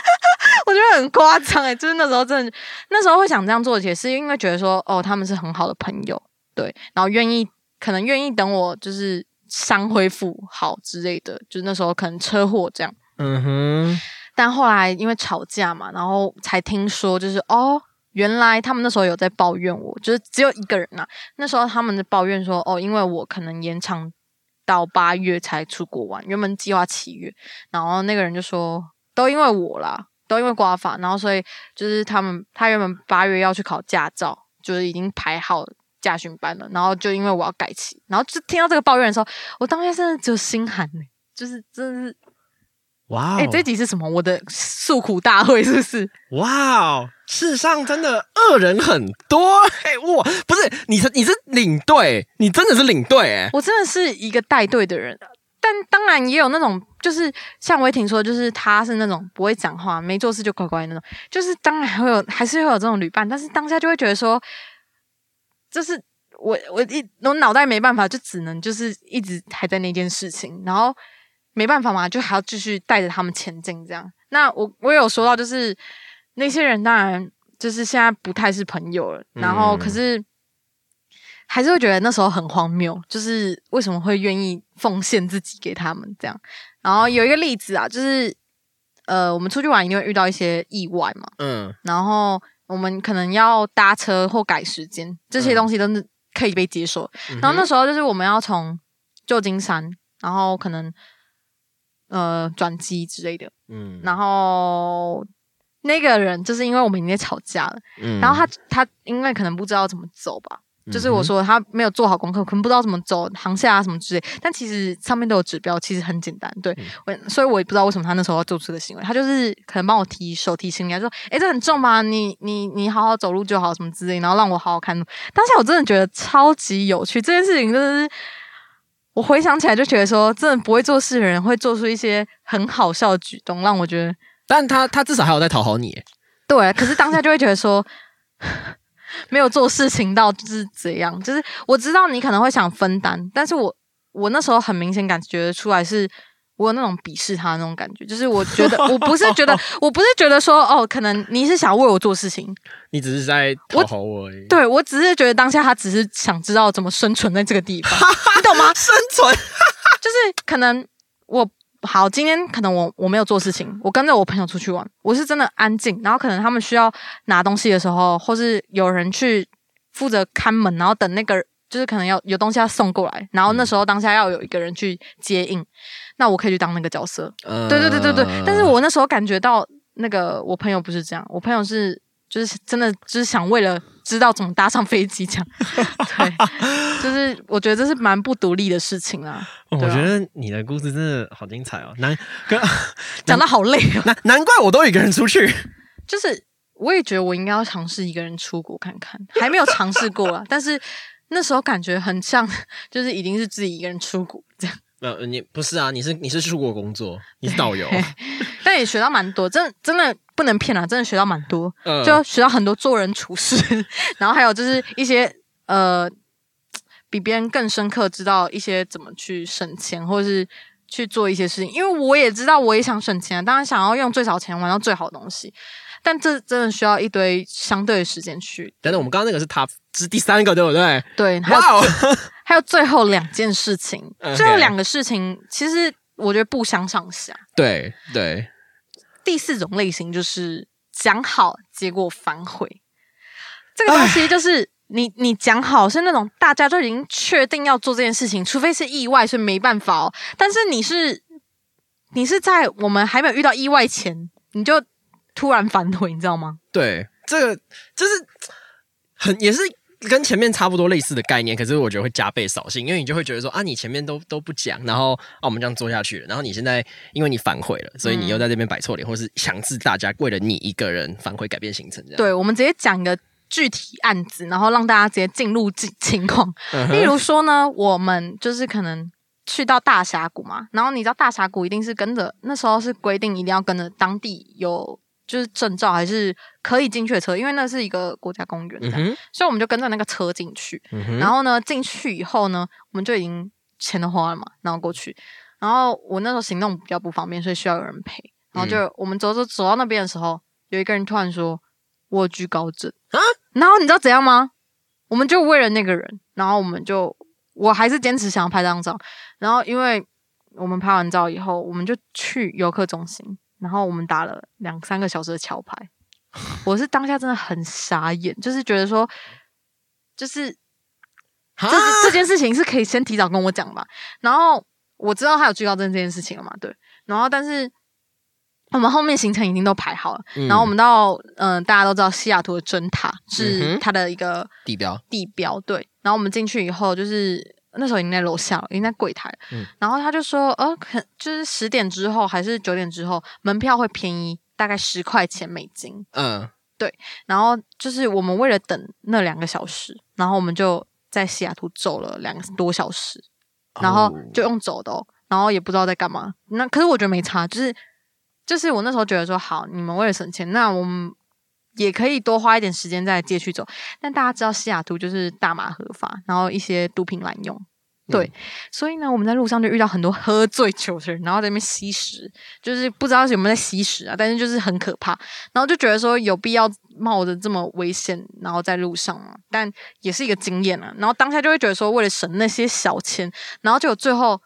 我觉得很夸张哎，就是那时候真的，那时候会想这样做，也是因为觉得说，哦，他们是很好的朋友，对，然后愿意可能愿意等我就是伤恢复好之类的，就是那时候可能车祸这样，嗯哼，但后来因为吵架嘛，然后才听说就是哦。原来他们那时候有在抱怨我，就是只有一个人呐、那时候他们在抱怨说，哦，因为我可能延长到八月才出国玩，原本计划七月，然后那个人就说，都因为我啦，都因为刮法，然后所以就是他们他原本八月要去考驾照，就是已经排好驾训班了，然后就因为我要改期，然后就听到这个抱怨的时候，我当下真的只有心寒呢、就是真的是，哇哦，哎、这集是什么？我的诉苦大会是不是？哇哦，世上真的恶人很多 哎、哇，不是你是你是领队，你真的是领队哎、我真的是一个带队的人，但当然也有那种，就是像威霆说，就是他是那种不会讲话、没做事就乖乖那种，就是当然会有，还是会有这种旅伴，但是当下就会觉得说，就是我我一我脑袋没办法，就只能就是一直还在那件事情，然后没办法嘛，就还要继续带着他们前进这样。那我我有说到，就是那些人当然就是现在不太是朋友了，然后嗯可是。还是会觉得那时候很荒谬，就是为什么会愿意奉献自己给他们这样。然后有一个例子啊，就是呃，我们出去玩一定会遇到一些意外嘛，嗯然后我们可能要搭车或改时间，这些嗯东西都是可以被接受。嗯然后那时候就是我们要从旧金山，然后可能呃转机之类的，嗯然后那个人就是因为我们已经在吵架了，嗯然后他他因为可能不知道怎么走吧，就是我说他没有做好功课，可能不知道怎么走航下啊什么之类。但其实上面都有指标，其实很简单。对、我，所以我也不知道为什么他那时候要做出这个行为。他就是可能帮我提手提行李，他说：“诶，这很重吧？你你你好好走路就好，什么之类。”然后让我好好看路。当下我真的觉得超级有趣，这件事情真的是。我回想起来就觉得说，真的不会做事的人会做出一些很好笑的举动，让我觉得但他他至少还有在讨好你欸，对，可是当下就会觉得说，没有做事情到就是怎样，就是我知道你可能会想分担，但是我我那时候很明显感觉得出来是。我有那种鄙视他的那种感觉，就是我觉得 我不是觉得我不是觉得说哦，可能你是想为我做事情，你只是在讨好我而已。对我只是觉得当下他只是想知道怎么生存在这个地方，你懂吗？生存，就是可能我好，今天可能我我没有做事情，我跟着我朋友出去玩，我是真的安静，然后可能他们需要拿东西的时候，或是有人去负责看门，然后等那个就是可能要有东西要送过来，然后那时候当下要有一个人去接应，那我可以去当那个角色。呃对对对对对，但是我那时候感觉到那个我朋友不是这样，我朋友是就是真的就是想为了知道怎么搭上飞机这样，对，就是我觉得这是蛮不独立的事情啊。哦我觉得你的故事真的好精彩哦，难跟 讲的好累哦，难难怪我都一个人出去。就是我也觉得我应该要尝试一个人出国看看，还没有尝试过啊，但是那时候感觉很像，就是已经是自己一个人出国呃，你不是啊，你是你是出国工作，你是导游，但也学到蛮多，真的真的不能骗啊，真的学到蛮多，呃就学到很多做人处事，然后还有就是一些呃比别人更深刻知道一些怎么去省钱，或者是去做一些事情。因为我也知道，我也想省钱，当然想要用最少钱玩到最好的东西，但这真的需要一堆相对的时间去。等等，我们刚刚那个是 top 是第三个，对不对？对，还有、哇哦，还有最后两件事情最后两个事情其实我觉得不相上下。对对，第四种类型就是讲好，结果反悔。这个东西就是你你讲好是那种大家都已经确定要做这件事情，除非是意外，所以没办法哦。但是你是你是在我们还没有遇到意外前，你就突然反悔，你知道吗？对，这个就是很也是跟前面差不多类似的概念，可是我觉得会加倍扫兴，因为你就会觉得说啊，你前面都都不讲，然后啊我们这样做下去了，然后你现在因为你反悔了，所以你又在这边摆错脸，或是强制大家为了你一个人反悔改变行程，这样对，我们直接讲一个具体案子，然后让大家直接进入情 情况。嗯例如说呢，我们就是可能去到大峡谷嘛，然后你知道大峡谷一定是跟着那时候是规定一定要跟着当地有就是证照还是可以进去的车，因为那是一个国家公园所以我们就跟着那个车进去。嗯，然后呢，进去以后呢，我们就已经钱都花了嘛，然后过去。然后我那时候行动比较不方便，所以需要有人陪。然后就我们走走走到那边的时候，有一个人突然说：“我有居高症啊！”然后你知道怎样吗？我们就为了那个人，然后我们就我还是坚持想要拍张照。然后因为我们拍完照以后，我们就去游客中心，然后我们打了两三个小时的桥牌。我是当下真的很傻眼，就是觉得说，就是哈这这件事情是可以先提早跟我讲吧。然后我知道他有惧高症这件事情了嘛，对。然后但是我们后面行程已经都排好了，嗯然后我们到嗯、呃大家都知道西雅图的针塔嗯是哼它的一个地标，地标，对。然后我们进去以后，就是那时候已经在楼下了，已经在柜台然后他就说，呃，可就是十点之后还是九点之后，门票会便宜大概十块钱美金。嗯，对然后就是我们为了等那两个小时，然后我们就在西雅图走了两个多小时，然后哦就用走的、哦，然后也不知道在干嘛。那可是我觉得没差，就是就是我那时候觉得说，好，你们为了省钱，那我们也可以多花一点时间在街区走。但大家知道西雅图就是大麻合法，然后一些毒品滥用。对，所以呢，我们在路上就遇到很多喝醉酒的人，然后在那边吸食，就是不知道有没有在吸食啊，但是就是很可怕，然后就觉得说有必要冒着这么危险，然后在路上嘛，但也是一个经验啊。然后当下就会觉得说，为了省那些小钱，然后就最后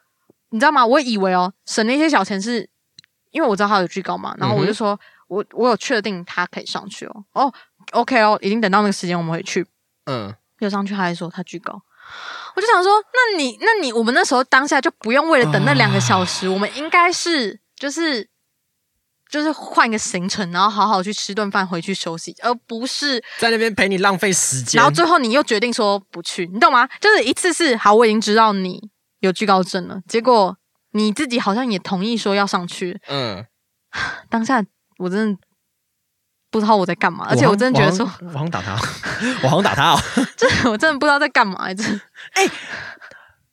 你知道吗？我以为哦，省那些小钱是因为我知道他有惧高嘛，然后我就说、我我有确定他可以上去哦，哦，OK 哦，已经等到那个时间我们回去，嗯，有上去，他还说他惧高。我就想说，那你那你我们那时候当下就不用为了等那两个小时，我们应该是就是就是换一个行程，然后好好去吃顿饭，回去休息，而不是在那边陪你浪费时间，然后最后你又决定说不去，你懂吗？就是一次是好，我已经知道你有惧高症了，结果你自己好像也同意说要上去，嗯，当下我真的不知道我在干嘛，而且我真的觉得说，我好像打他，我好像打他哦。就是我真的不知道在干嘛，这 哎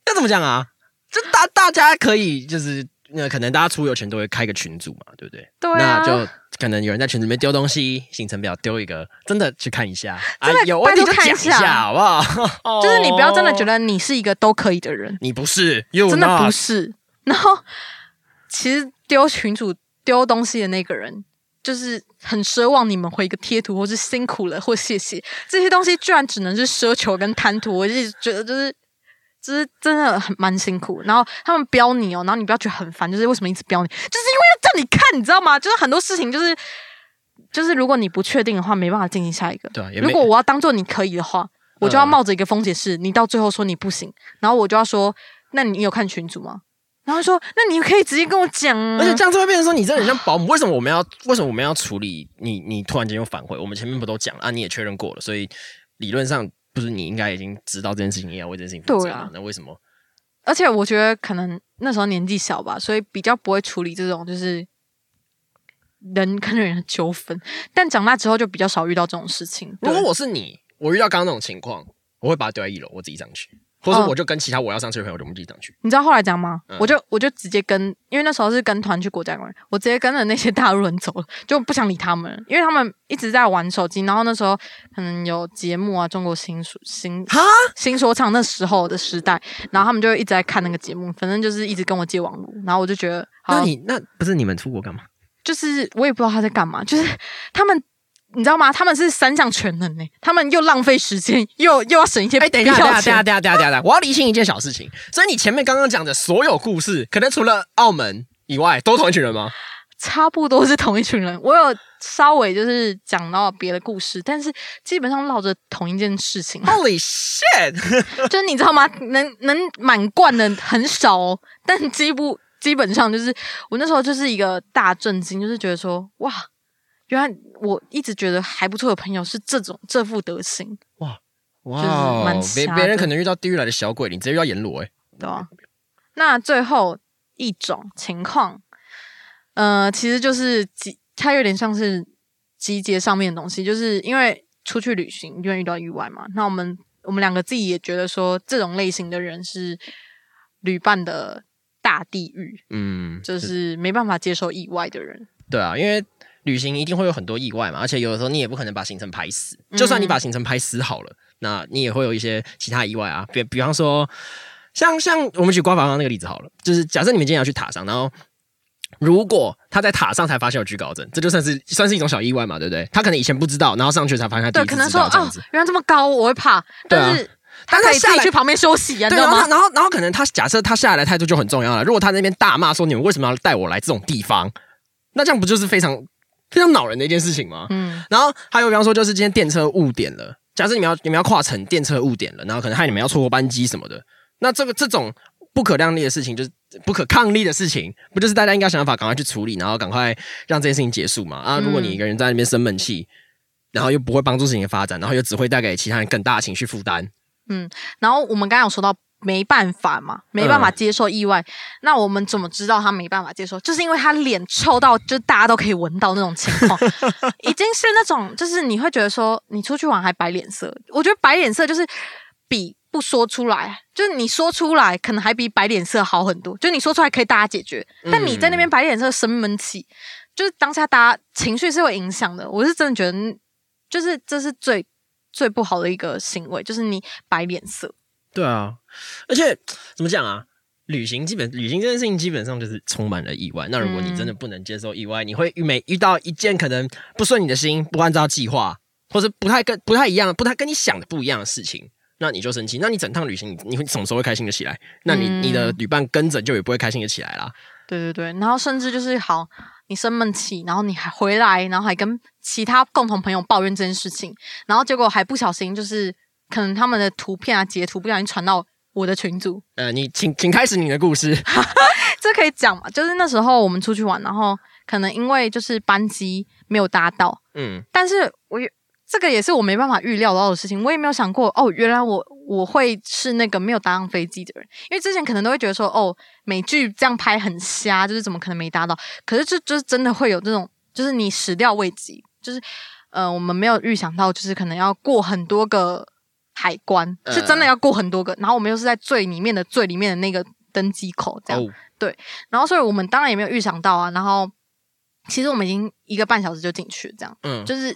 要怎么讲啊？就大大家可以就是那可能大家出游前都会开个群组嘛，对不对？对啊那就可能有人在群组里面丢东西，行程表丢一个，真的去看一下，啊真的，有问题就讲一一下好不好？就是你不要真的觉得得你是一个都可以的人，你不是，真真的不是。然后其实丢群主丢东西的那个人，就是很奢望你们回一个贴图，或是辛苦了，或谢谢这些东西，居然只能是奢求跟贪图。我就觉得就是。就是真的很蛮辛苦，然后他们标你哦，然后你不要觉得很烦，就是为什么一直标你，就是因为要叫你看，你知道吗？就是很多事情就是就是如果你不确定的话，没办法进行下一个。对啊如果我要当做你可以的话，我就要嗯冒着一个风险是，你到最后说你不行，然后我就要说，那你有看群主吗？然后说，那你可以直接跟我讲啊。而且这样就会变成说，你真的很像保姆。为什么我们要为什么我们要处理你？你突然间又反悔？我们前面不都讲了啊？你也确认过了，所以理论上不是你应该已经知道这件事情，你也要为这件事情负责对啊？那为什么？而且我觉得可能那时候年纪小吧，所以比较不会处理这种就是人跟人的纠纷。但长大之后就比较少遇到这种事情。如果我是你，我遇到刚刚那种情况，我会把它丢在一楼，我自己上去，或者哦我就跟其他我要上车的朋友，我们自己上去。你知道后来怎样吗？嗯我就我就直接跟，因为那时候是跟团去国家公园，我直接跟着那些大陆人走了，就不想理他们了，因为他们一直在玩手机。然后那时候可能有节目啊，中国新说新哈，新说唱那时候的时代，然后他们就一直在看那个节目，反正就是一直跟我借网络，然后我就觉得，好那你那不是你们出国干嘛？就是我也不知道他在干嘛，就是他们。你知道吗？他们是三项全能呢，他们又浪费时间，又又要省一些哎、等一下，等一下，等一下，等一下，等一下，等一下，我要理清一件小事情。所以你前面刚刚讲的所有故事，可能除了澳门以外，都同一群人吗？差不多是同一群人。我有稍微就是讲到别的故事，但是基本上绕着同一件事情。Holy shit！就是你知道吗？能能满贯的很少哦，但基不基本上就是我那时候就是一个大震惊，就是觉得说哇，原来我一直觉得还不错的朋友是这种这副德行，哇蛮哦，别别人可能遇到地狱来的小鬼，你直接遇到阎罗哎。对啊？那最后一种情况，呃，其实就是集，它有点像是集结上面的东西，就是因为出去旅行就会遇到意外嘛。那我们我们两个自己也觉得说，这种类型的人是旅伴的大地狱，嗯，就是没办法接受意外的人。对啊，因为旅行一定会有很多意外嘛，而且有的时候你也不可能把行程排死，就算你把行程排死好了，那你也会有一些其他意外啊，比比方说，像像我们举刮痧方那个例子好了，就是假设你们今天要去塔上，然后。如果他在塔上才发现有居高症，这就算是算是一种小意外嘛，对不对？他可能以前不知道，然后上去才发现他第对，一次可能说哦知道这样子。，原来这么高，我会怕，对啊但是他可以自但他下来去旁边休息啊，你对，知道吗？然后然后然后可能他假设他下来的态度就很重要了。如果他那边大骂说你们为什么要带我来这种地方，那这样不就是非常非常恼人的一件事情嘛？嗯然后还有比方说，就是今天电车误点了，假设你们要你们要跨城，电车误点了，然后可能害你们要错过班机什么的，那这个这种不可量力的事情，就是不可抗力的事情，不就是大家应该想办法赶快去处理，然后赶快让这件事情结束嘛？啊，如果你一个人在那边生闷气，然后又不会帮助事情的发展，然后又只会带给其他人更大的情绪负担，嗯然后我们刚刚有说到没办法嘛，没办嗯法接受意外。那我们怎么知道他没办法接受？就是因为他脸臭到，就大家都可以闻到那种情况，已经是那种，就是你会觉得说，你出去玩还摆脸色。我觉得摆脸色就是比不说出来，就是你说出来可能还比摆脸色好很多。就你说出来可以大家解决，但你在那边摆脸色生闷气，就是当下大家情绪是会影响的。我是真的觉得，就是这是最最不好的一个行为，就是你摆脸色。对啊，而且怎么讲啊？旅行基本旅行这件事情基本上就是充满了意外。那如果你真的不能接受意外，你会每遇到一件可能不顺你的心、不按照计划，或是不太跟不太一样、不太跟你想的不一样的事情，那你就生气。那你整趟旅行，你你会什么时候会开心的起来？那你、嗯你的旅伴跟着就也不会开心的起来啦。对对对，然后甚至就是好，你生闷气，然后你还回来，然后还跟其他共同朋友抱怨这件事情，然后结果还不小心就是可能他们的图片啊截图不小心传到我的群组，呃，你请请开始你的故事。这可以讲嘛？就是那时候我们出去玩，然后可能因为就是班机没有搭到，嗯但是我也这个也是我没办法预料到的事情，我也没有想过哦，原来我我会是那个没有搭上飞机的人，因为之前可能都会觉得说哦，美剧这样拍很瞎，就是怎么可能没搭到？可是这就是真的会有这种，就是你始料未及，就是呃，我们没有预想到，就是可能要过很多个海关，呃是真的要过很多个，然后我们又是在最里面的最里面的那个登机口这样，哦，然后所以我们当然也没有预想到啊，然后其实我们已经一个半小时就进去了，这样。嗯。就是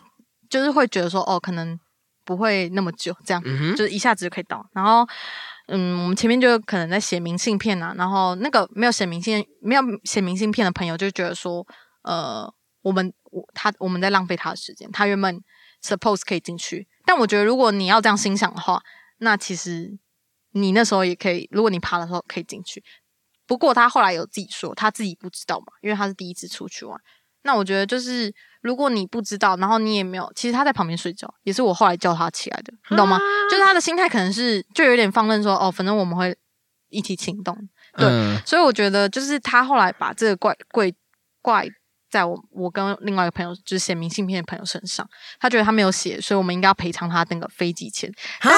就是会觉得说，哦，可能不会那么久，这样，就是一下子就可以到。然后，嗯，我们前面就可能在写明信片啊，然后那个没有写明信、没有写明信片的朋友就觉得说，呃，我们我他我们在浪费他的时间，他原本 suppose 可以进去，但我觉得如果你要这样心想的话，那其实你那时候也可以，如果你爬的时候可以进去。不过他后来有自己说，他自己不知道嘛，因为他是第一次出去玩。那我觉得就是，如果你不知道，然后你也没有，其实他在旁边睡觉，也是我后来叫他起来的，你懂吗？就是他的心态可能是就有点放任说，哦，反正我们会一起行动。对嗯所以我觉得就是他后来把这个怪怪怪在我我跟另外一个朋友就是写明信片的朋友身上，他觉得他没有写，所以我们应该要赔偿他那个飞机钱。但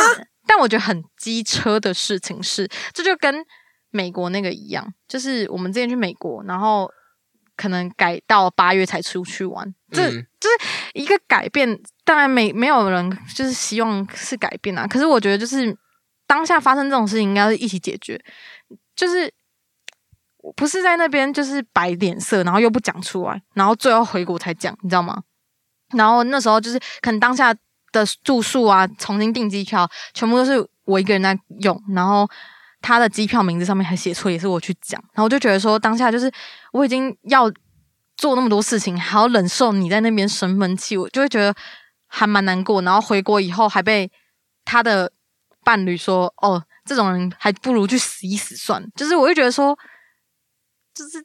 但我觉得很机车的事情是，这就跟美国那个一样，就是我们之前去美国，然后可能改到八月才出去玩，这、嗯就是一个改变。当然没没有人就是希望是改变啊，可是我觉得就是当下发生这种事情，应该是一起解决，就是。不是在那边就是摆脸色，然后又不讲出来，然后最后回国才讲，你知道吗？然后那时候就是可能当下的住宿啊，重新订机票，全部都是我一个人在用，然后他的机票名字上面还写错，也是我去讲，然后我就觉得说当下就是我已经要做那么多事情，还要忍受你在那边生闷气，我就会觉得还蛮难过。然后回国以后还被他的伴侣说：“哦，这种人还不如去死一死算了。”就是我就觉得说，就是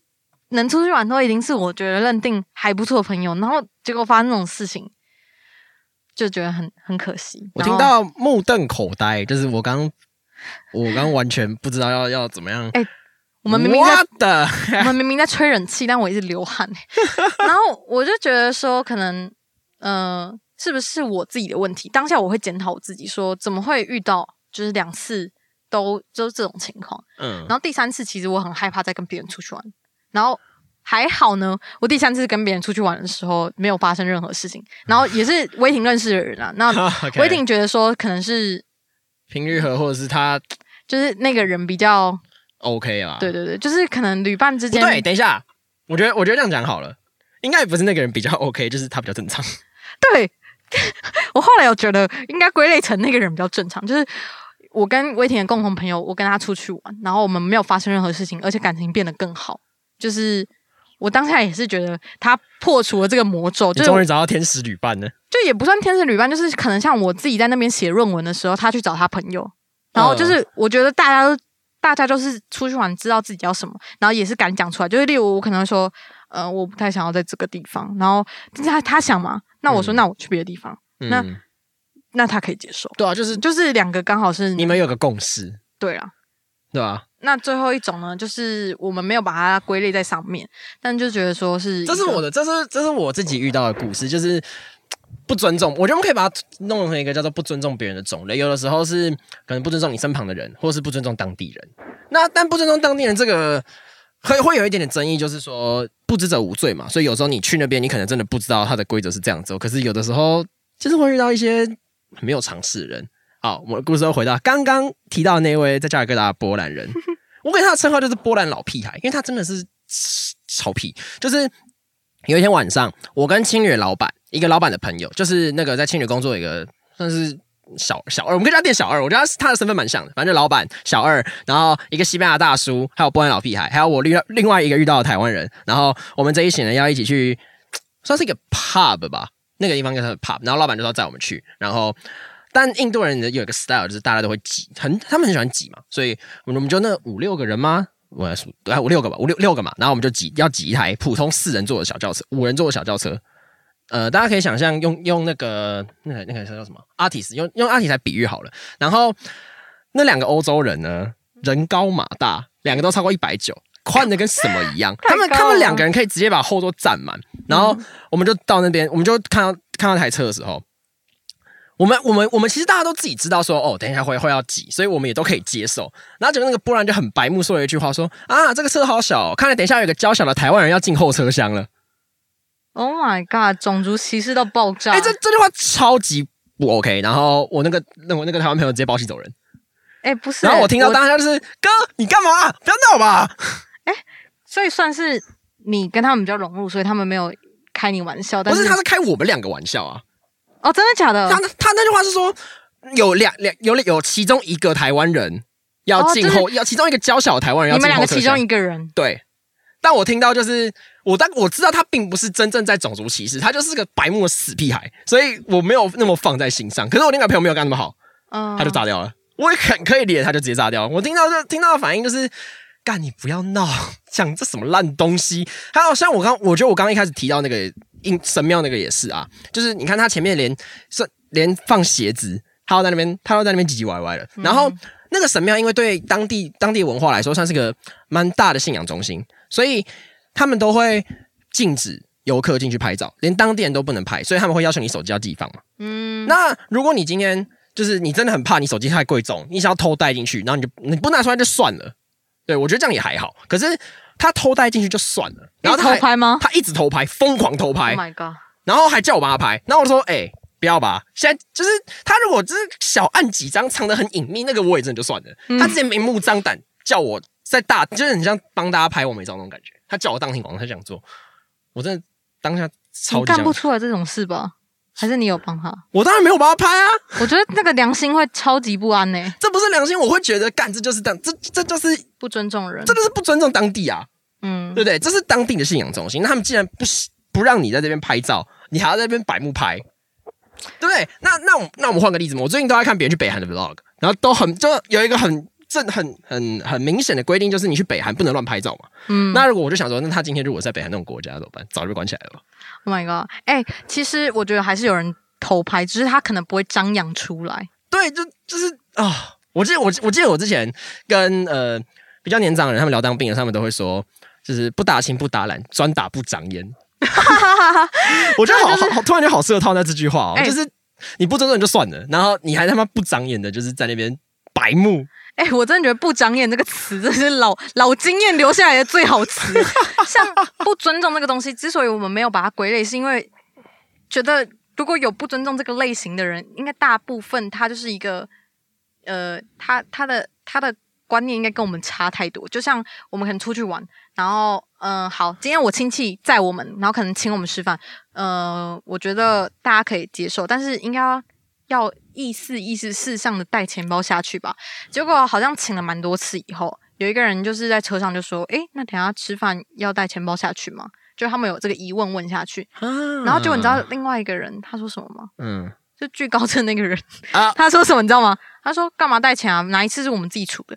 能出去玩都已经是我觉得认定还不错的朋友，然后结果发生这种事情，就觉得很很可惜。我听到目瞪口呆，就是我刚我刚完全不知道要要怎么样。哎我们明明在我们明明在吹冷气，但我一直流汗、然后我就觉得说，可能，呃，是不是我自己的问题？当下我会检讨我自己，说怎么会遇到就是两次都就是这种情况。嗯然后第三次其实我很害怕再跟别人出去玩，然后还好呢，我第三次跟别人出去玩的时候没有发生任何事情，然后也是威霆认识的人啊。那 威霆觉得说可能是频率和或者是他就是那个人比较，OK 啊？对对对，就是可能旅伴之间对，等一下，我觉得我觉得这样讲好了，应该不是那个人比较 OK，就是他比较正常。对，我后来有觉得应该归类成那个人比较正常，就是我跟威婷的共同朋友，我跟他出去玩，然后我们没有发生任何事情，而且感情变得更好。就是我当下也是觉得他破除了这个魔咒，就终于找到天使旅伴了。就也不算天使旅伴，就是可能像我自己在那边写论文的时候，他去找他朋友，然后就是我觉得大家都大家都是出去玩，知道自己要什么，然后也是敢讲出来。就是例如我可能说，呃，我不太想要在这个地方，然后但是他他想嘛，那我说、嗯那我去别的地方，嗯，那他可以接受。对啊，就是就是两个刚好是你们有个共识，对啊。对吧？那最后一种呢，就是我们没有把它归类在上面，但就觉得说是这是我的，这是这是我自己遇到的故事，就是不尊重。我觉得我们可以把它弄成一个叫做不尊重别人的种类。有的时候是可能不尊重你身旁的人，或是不尊重当地人。那但不尊重当地人这个。会会有一点点争议，就是说不知者无罪嘛，所以有时候你去那边，你可能真的不知道它的规则是这样子哦。可是有的时候就是会遇到一些很没有尝试的人。好，我的故事又回到刚刚提到那位在加尔各答的波兰人，我给他的称号就是波兰老屁孩，因为他真的是超屁。就是有一天晚上，我跟青旅老板，一个老板的朋友，就是那个在青旅工作一个算是小小二，我们可以叫他店小二，我觉得他他的身份蛮像的，反正老板小二，然后一个西班牙大叔，还有波兰老屁孩，还有我遇到另外一个遇到的台湾人，然后我们这一行人要一起去，算是一个 pub 吧，那个地方叫做 pub，然后老板就说载我们去，然后。但印度人有一个 style，就是大家都会挤，很他们很喜欢挤嘛，所以我们就那五六个人吗？我来数，对，五六个吧，五六六个嘛，然后我们就挤，要挤一台普通四人座的小轿车，五人座的小轿车。呃，大家可以想象用用那个那个那个叫什么 artist，用用 artist 来比喻好了。然后那两个欧洲人呢，人高马大，两个都超过一百九，宽的跟什么一样。他们他们两个人可以直接把后座占满。然后我们就到那边，我们就看到看到台车的时候，我们我们我们其实大家都自己知道说，哦，等一下会会要挤，所以我们也都可以接受。然后结果那个波兰就很白目说了一句话，说啊，这个车好小、哦，看来等一下有个娇小的台湾人要进后车厢了。Oh my god，种族歧视到爆炸！哎、这这句话超级不 OK。然后我那个那我那个台湾朋友直接包起走人。哎、不是、然后我听到当下就是哥，你干嘛？不要闹吧！所以算是你跟他们比较融入，所以他们没有开你玩笑。但是不是，他是开我们两个玩笑啊。哦，真的假的？他他那句话是说有两两有有其中一个台湾人要进哦后，要其中一个娇小的台湾人要你们两个其中一个人对。但我听到就是我但我知道他并不是真正在种族歧视，他就是个白目的死屁孩，所以我没有那么放在心上。可是我另外一个朋友没有干那么好，嗯，他就炸掉了。我也很可以理解，他就直接炸掉了。我听到就听到的反应就是，干你不要闹，讲这什么烂东西。还有像我刚，我觉得我刚刚一开始提到那个印神庙那个也是啊，就是你看他前面连是连放鞋子，他要在那边，他要在那边唧唧歪歪的。然后那个神庙，因为对当地当地文化来说，算是个蛮大的信仰中心，所以他们都会禁止游客进去拍照，连当地人都不能拍，所以他们会要求你手机要寄放嘛。嗯，那如果你今天就是你真的很怕你手机太贵重，你想要偷带进去，然后你就你不拿出来就算了。对我觉得这样也还好，可是他偷带进去就算了，然后他还偷拍吗他一直偷拍，疯狂偷拍？Oh，my god！然后还叫我帮他拍，然后我说：“哎、不要吧！现在就是他如果就是小按几张藏的很隐秘，那个我也真的就算了。嗯他之前明目张胆叫我在大，就是很像帮大家拍我美照那种感觉。他叫我当庭广，他这样做，我真的当下超级干不，出来这种事吧？还是你有帮他？我当然没有帮他拍啊。我觉得那个良心会超级不安呢、这不是良心，我会觉得干，这就是当这这就是不尊重人这。就是不尊重当地啊，嗯对，不对？这是当地的信仰中心，那他们既然不喜不让你在这边拍照，你还要在这边摆木拍，对不对？那那我那我们换个例子嘛，我最近都在看别人去北韩的 vlog，然后都很就有一个很正很很很明显的规定，就是你去北韩不能乱拍照嘛。嗯，那如果我就想说，那他今天如果在北韩那种国家怎么办？早就被关起来了吧？Oh my god！哎、其实我觉得还是有人偷拍，只是他可能不会张扬出来。对，就就是啊、我记得我我记得我之前跟呃比较年长的人他们聊当兵的，他们都会说，就是不打情不打懒，专打不长眼。我觉得好好好，突然就好适合套那这句话哦，哎就是你不尊重人就算了，然后你还他妈不长眼的，就是在那边白目。哎、我真的觉得“不长眼”这个词，真是老老经验留下来的最好词。像不尊重这个东西，之所以我们没有把它归类，是因为觉得如果有不尊重这个类型的人，应该大部分他就是一个呃，他他的他的观念应该跟我们差太多。就像我们可能出去玩，然后嗯、好，今天我亲戚载我们，然后可能请我们吃饭，呃，我觉得大家可以接受，但是应该要意思意思事项的带钱包下去吧。结果好像请了蛮多次以后，有一个人就是在车上就说：“诶，那等下吃饭要带钱包下去吗？”就他们有这个疑问问下去，然后结果你知道另外一个人他说什么吗？嗯就巨高症那个人 啊他说什么你知道吗？他说干嘛带钱啊？哪一次是我们自己出的？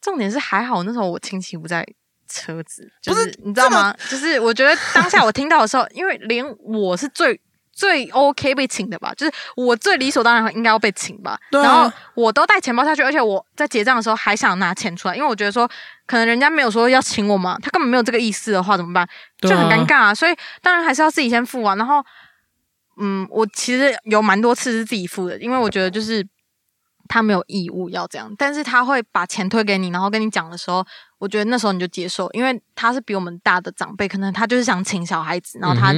重点是还好那时候我亲戚不在车子，就是你知道吗？就是我觉得当下我听到的时候，因为连我是最最 OK 被请的吧，就是我最理所当然应该要被请吧。然后我都带钱包下去，而且我在结账的时候还想拿钱出来，因为我觉得说可能人家没有说要请我嘛，他根本没有这个意思的话怎么办？就很尴尬啊。所以当然还是要自己先付啊。然后，嗯，我其实有蛮多次是自己付的，因为我觉得就是他没有义务要这样，但是他会把钱推给你，然后跟你讲的时候，我觉得那时候你就接受，因为他是比我们大的长辈，可能他就是想请小孩子，然后他、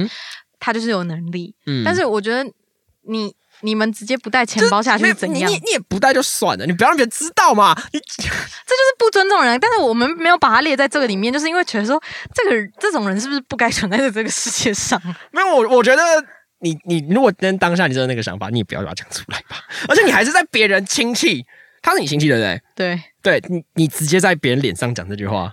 他就是有能力，嗯但是我觉得你你们直接不带钱包下去怎样？你你你也不带就算了，你不要让别人知道嘛。你这 就是不尊重人，但是我们没有把它列在这个里面，就是因为觉得说这个这种人是不是不该存在在这个世界上？没有我，我觉得你你如果真当下你真的那个想法，你也不要把它讲出来吧。而且你还是在别人亲戚，他是你亲戚对不对？对，对你你直接在别人脸上讲这句话，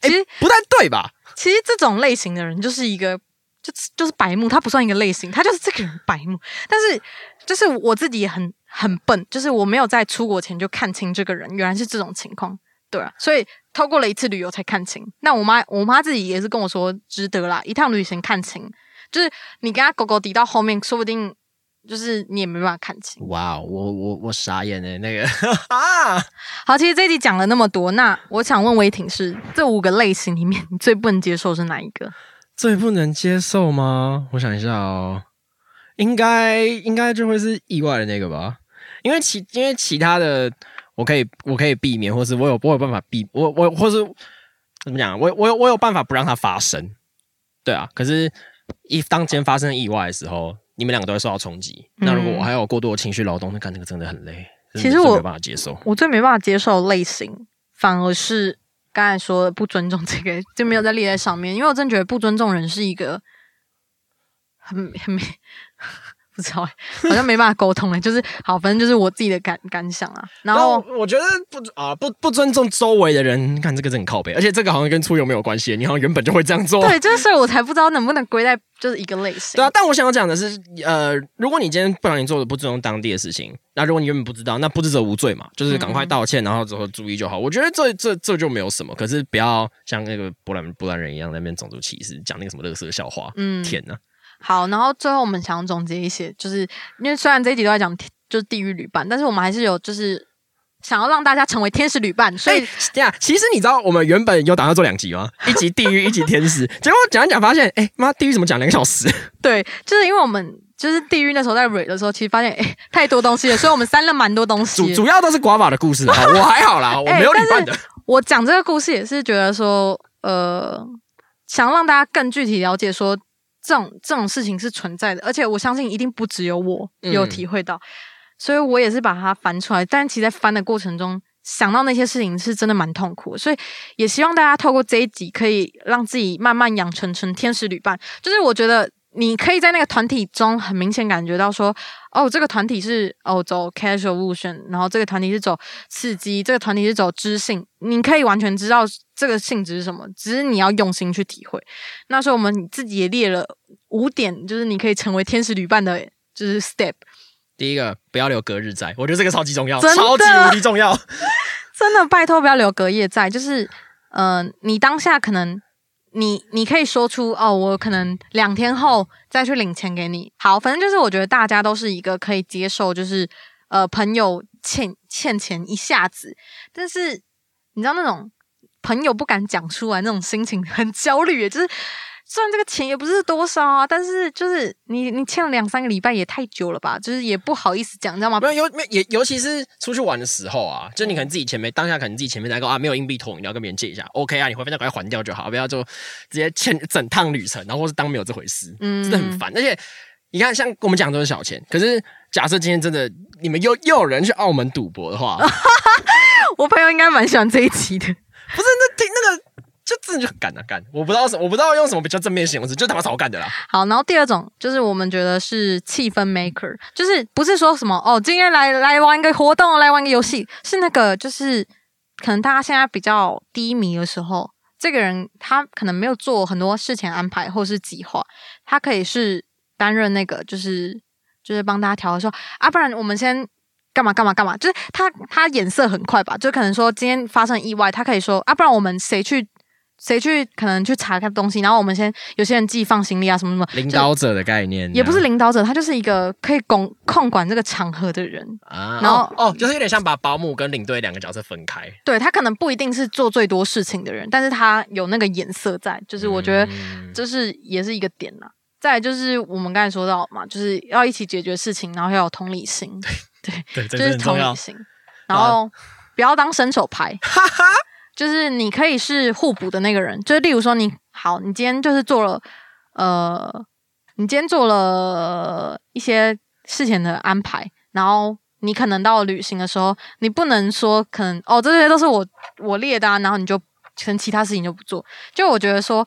其实不太对吧？其实这种类型的人就是一个，就就是白目，他不算一个类型，他就是这个人白目。但是就是我自己也很很笨，就是我没有在出国前就看清这个人原来是这种情况，对啊，所以透过了一次旅游才看清。那我妈我妈自己也是跟我说，值得啦，一趟旅行看清，就是你跟他狗狗抵到后面，说不定就是你也没办法看清。哇，我我我傻眼哎，那个啊，好，其实这一集讲了那么多，那我想问威霆是这五个类型里面，你最不能接受是哪一个？最不能接受吗？我想一下哦，应该应该就会是意外的那个吧，因为其因为其他的我可以我可以避免，或是我有我有办法避我我或是怎么讲，我我有我有办法不让它发生，对啊，可是一当今天发生意外的时候，你们两个都会受到冲击。那如果我还有过多的情绪劳动，那干那个真的很累，其实我没办法接受。我最没办法接受的类型，反而是刚才说的不尊重这个，就没有在列在上面，因为我真觉得不尊重人是一个很很没不知道欸，好像没办法沟通哎，就是好，反正就是我自己的感感想啊。然后我我觉得不啊不不尊重周围的人，看这个真很靠背，而且这个好像跟出游没有关系，你好像原本就会这样做。对，就是所以我才不知道能不能归在就是一个类型。对啊，但我想要讲的是，呃，如果你今天不小心做了不尊重当地的事情，那如果你原本不知道，那不知者无罪嘛，就是赶快道歉，然后之后注意就好。我觉得这这这就没有什么，可是不要像那个波兰波兰人一样在那边种族歧视，讲那个什么乐色笑话。嗯天哪！好，然后最后我们想总结一些，就是因为虽然这一集都在讲就是地狱旅伴，但是我们还是有就是想要让大家成为天使旅伴，所以这样，其实你知道我们原本有打算做两集吗？一集地狱，一集天使。结果讲一讲发现，哎、妈，地狱怎么讲两个小时？对，就是因为我们就是地狱那时候在蕊的时候，其实发现哎太多东西了，所以我们删了蛮多东西。主主要都是寡法的故事啊，我还好啦，我没有旅伴的。我讲这个故事也是觉得说，呃，想让大家更具体了解说这种这种事情是存在的，而且我相信一定不只有我有嗯体会到，所以我也是把它翻出来。但其实，在翻的过程中，想到那些事情是真的蛮痛苦的，所以也希望大家透过这一集，可以让自己慢慢养成成天使旅伴。就是我觉得你可以在那个团体中很明显感觉到说，哦，这个团体是哦走 casual 路线，然后这个团体是走刺激，这个团体是走知性，你可以完全知道这个性质是什么，只是你要用心去体会。那时候我们自己也列了五点，就是你可以成为天使旅伴的，就是 step。第一个不要留隔日债，我觉得这个超级重要，超级无敌重要。真的拜托不要留隔夜债，就是呃，你当下可能你你可以说出哦，我可能两天后再去领钱给你。好，反正就是我觉得大家都是一个可以接受，就是呃朋友欠欠钱一下子，但是你知道那种朋友不敢讲出来那种心情很焦虑，就是。虽然这个钱也不是多少啊，但是就是你你欠了两三个礼拜也太久了吧，就是也不好意思讲，你知道吗？没有尤没也尤其是出去玩的时候啊，就你可能自己钱没当下可能自己钱没带够啊，没有硬币桶，你要跟别人借一下，OK 啊，你回分再赶快还掉就好，不要就直接欠整趟旅程，然后或是当没有这回事，嗯真的很烦。而且你看，像我们讲都是小钱，可是假设今天真的你们又又有人去澳门赌博的话，我朋友应该蛮喜欢这一集的。不是那听那个就真的就干啊干，我不知道我不知道用什么比较正面形容词，就他妈超干的啦。好，然后第二种就是我们觉得是气氛 maker，就是不是说什么哦，今天来来玩个活动，来玩个游戏，是那个就是可能大家现在比较低迷的时候，这个人他可能没有做很多事前安排或是计划，他可以是担任那个就是就是帮大家调说啊，不然我们先。干嘛干嘛干嘛？就是他他眼色很快吧？就可能说今天发生意外，他可以说啊，不然我们谁去谁去可能去查看东西，然后我们先有些人寄放行李啊什么什么，领导者的概念也不是领导者，他就是一个可以控控管这个场合的人。啊，然后哦哦，就是有点像把保姆跟领队两个角色分开。对他可能不一定是做最多事情的人，但是他有那个颜色在，就是我觉得嗯。这是也是一个点呐。再来就是我们刚才说到嘛，就是要一起解决事情，然后要有同理心，对，对就是同理心，然后不要当伸手牌，就是你可以是互补的那个人，就是例如说你好，你今天就是做了呃，你今天做了一些事前的安排，然后你可能到旅行的时候，你不能说可能哦，这些都是我我列的、啊，然后你就可能其他事情就不做，就我觉得说。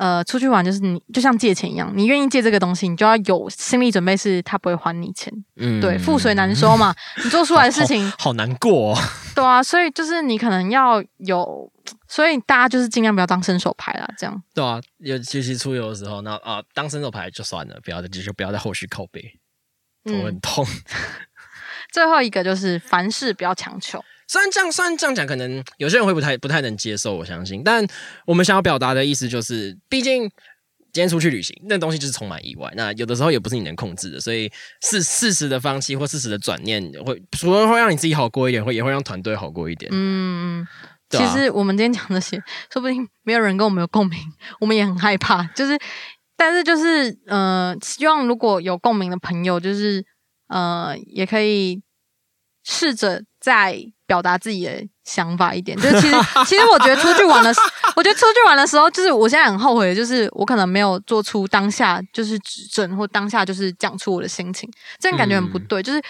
呃，出去玩就是你就像借钱一样，你愿意借这个东西，你就要有心理准备，是他不会还你钱。嗯对，覆水难收嘛。你做出来的事情，好好难过、哦。对啊，所以就是你可能要有，所以大家就是尽量不要当伸手牌啦，这样。对啊，尤其是出游的时候，那啊，当伸手牌就算了，不要再继续，不要再后续靠背，头嗯很痛。最后一个就是凡事不要强求。虽然这样，虽然这样讲，可能有些人会不太不太能接受，我相信。但我们想要表达的意思就是，毕竟今天出去旅行，那东西就是充满意外。那有的时候也不是你能控制的，所以适适时的放弃或适时的转念，会除了会让你自己好过一点，会也会让团队好过一点。嗯，其实我们今天讲这些，说不定没有人跟我们有共鸣，我们也很害怕。就是，但是就是呃，希望如果有共鸣的朋友，就是呃，也可以试着再表达自己的想法一点。就是其实，其实我觉得出去玩的时，我觉得出去玩的时候，就是我现在很后悔，就是我可能没有做出当下就是指正，或当下就是讲出我的心情，这样感觉很不对。就是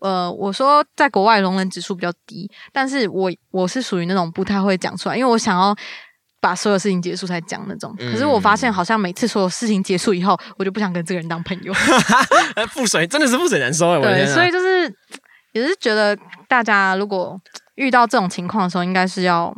呃，我说在国外容忍指数比较低，但是我我是属于那种不太会讲出来，因为我想要。把所有事情结束才讲那种，可是我发现好像每次所有事情结束以后，我就不想跟这个人当朋友。呃覆水真的是覆水难收对，所以就是也是觉得大家如果遇到这种情况的时候，应该是要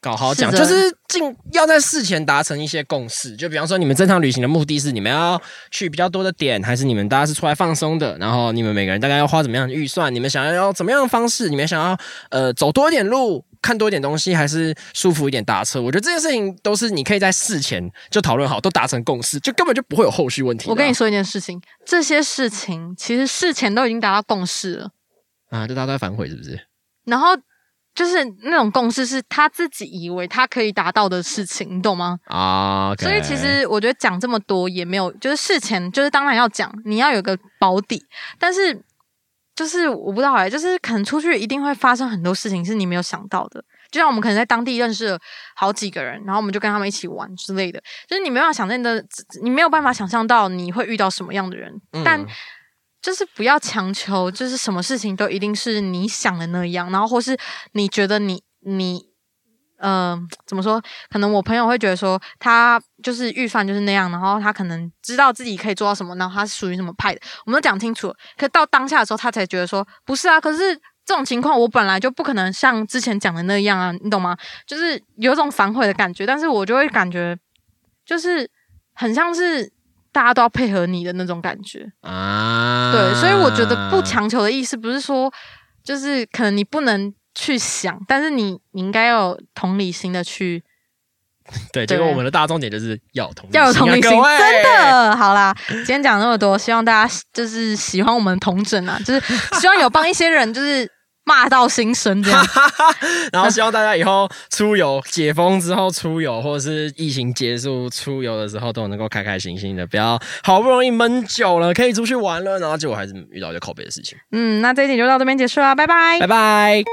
搞好讲，就是尽要在事前达成一些共识。就比方说，你们这趟旅行的目的是你们要去比较多的点，还是你们大家是出来放松的？然后你们每个人大概要花怎么样的预算？你们想要要怎么样的方式？你们想要呃走多一点路，看多一点东西，还是舒服一点搭车？我觉得这件事情都是你可以在事前就讨论好，都达成共识，就根本就不会有后续问题啊。我跟你说一件事情，这些事情其实事前都已经达到共识了，啊，就大家都在反悔是不是？然后就是那种共识是他自己以为他可以达到的事情，你懂吗？啊所以其实我觉得讲这么多也没有，就是事前就是当然要讲，你要有个保底，但是就是我不知道哎、就是可能出去一定会发生很多事情是你没有想到的。就像我们可能在当地认识了好几个人，然后我们就跟他们一起玩之类的，就是你没办法想象的，你没有办法想象到你会遇到什么样的人，嗯但就是不要强求，就是什么事情都一定是你想的那样，然后或是你觉得你你呃怎么说？可能我朋友会觉得说他就是预算就是那样，然后他可能知道自己可以做到什么，然后他是属于什么派的，我们都讲清楚。可到当下的时候，他才觉得说不是啊，可是。这种情况我本来就不可能像之前讲的那样啊，你懂吗？就是有种反悔的感觉，但是我就会感觉就是很像是大家都要配合你的那种感觉。啊，对，所以我觉得不强求的意思不是说，就是可能你不能去想，但是你你应该要有同理心的去，对，对结果我们的大重点就是要同理心啊，要有同理心，真。的。好啦，今天讲那么多，希望大家就是喜欢我们同整啊，就是希望有帮一些人就是骂到心声这样。然后希望大家以后出游解封之后出游，或者是疫情结束出游的时候，都能够开开心心的，不要好不容易闷久了，可以出去玩了，然后结果还是遇到一些口碑的事情。嗯，那这一集就到这边结束了，拜拜拜。拜。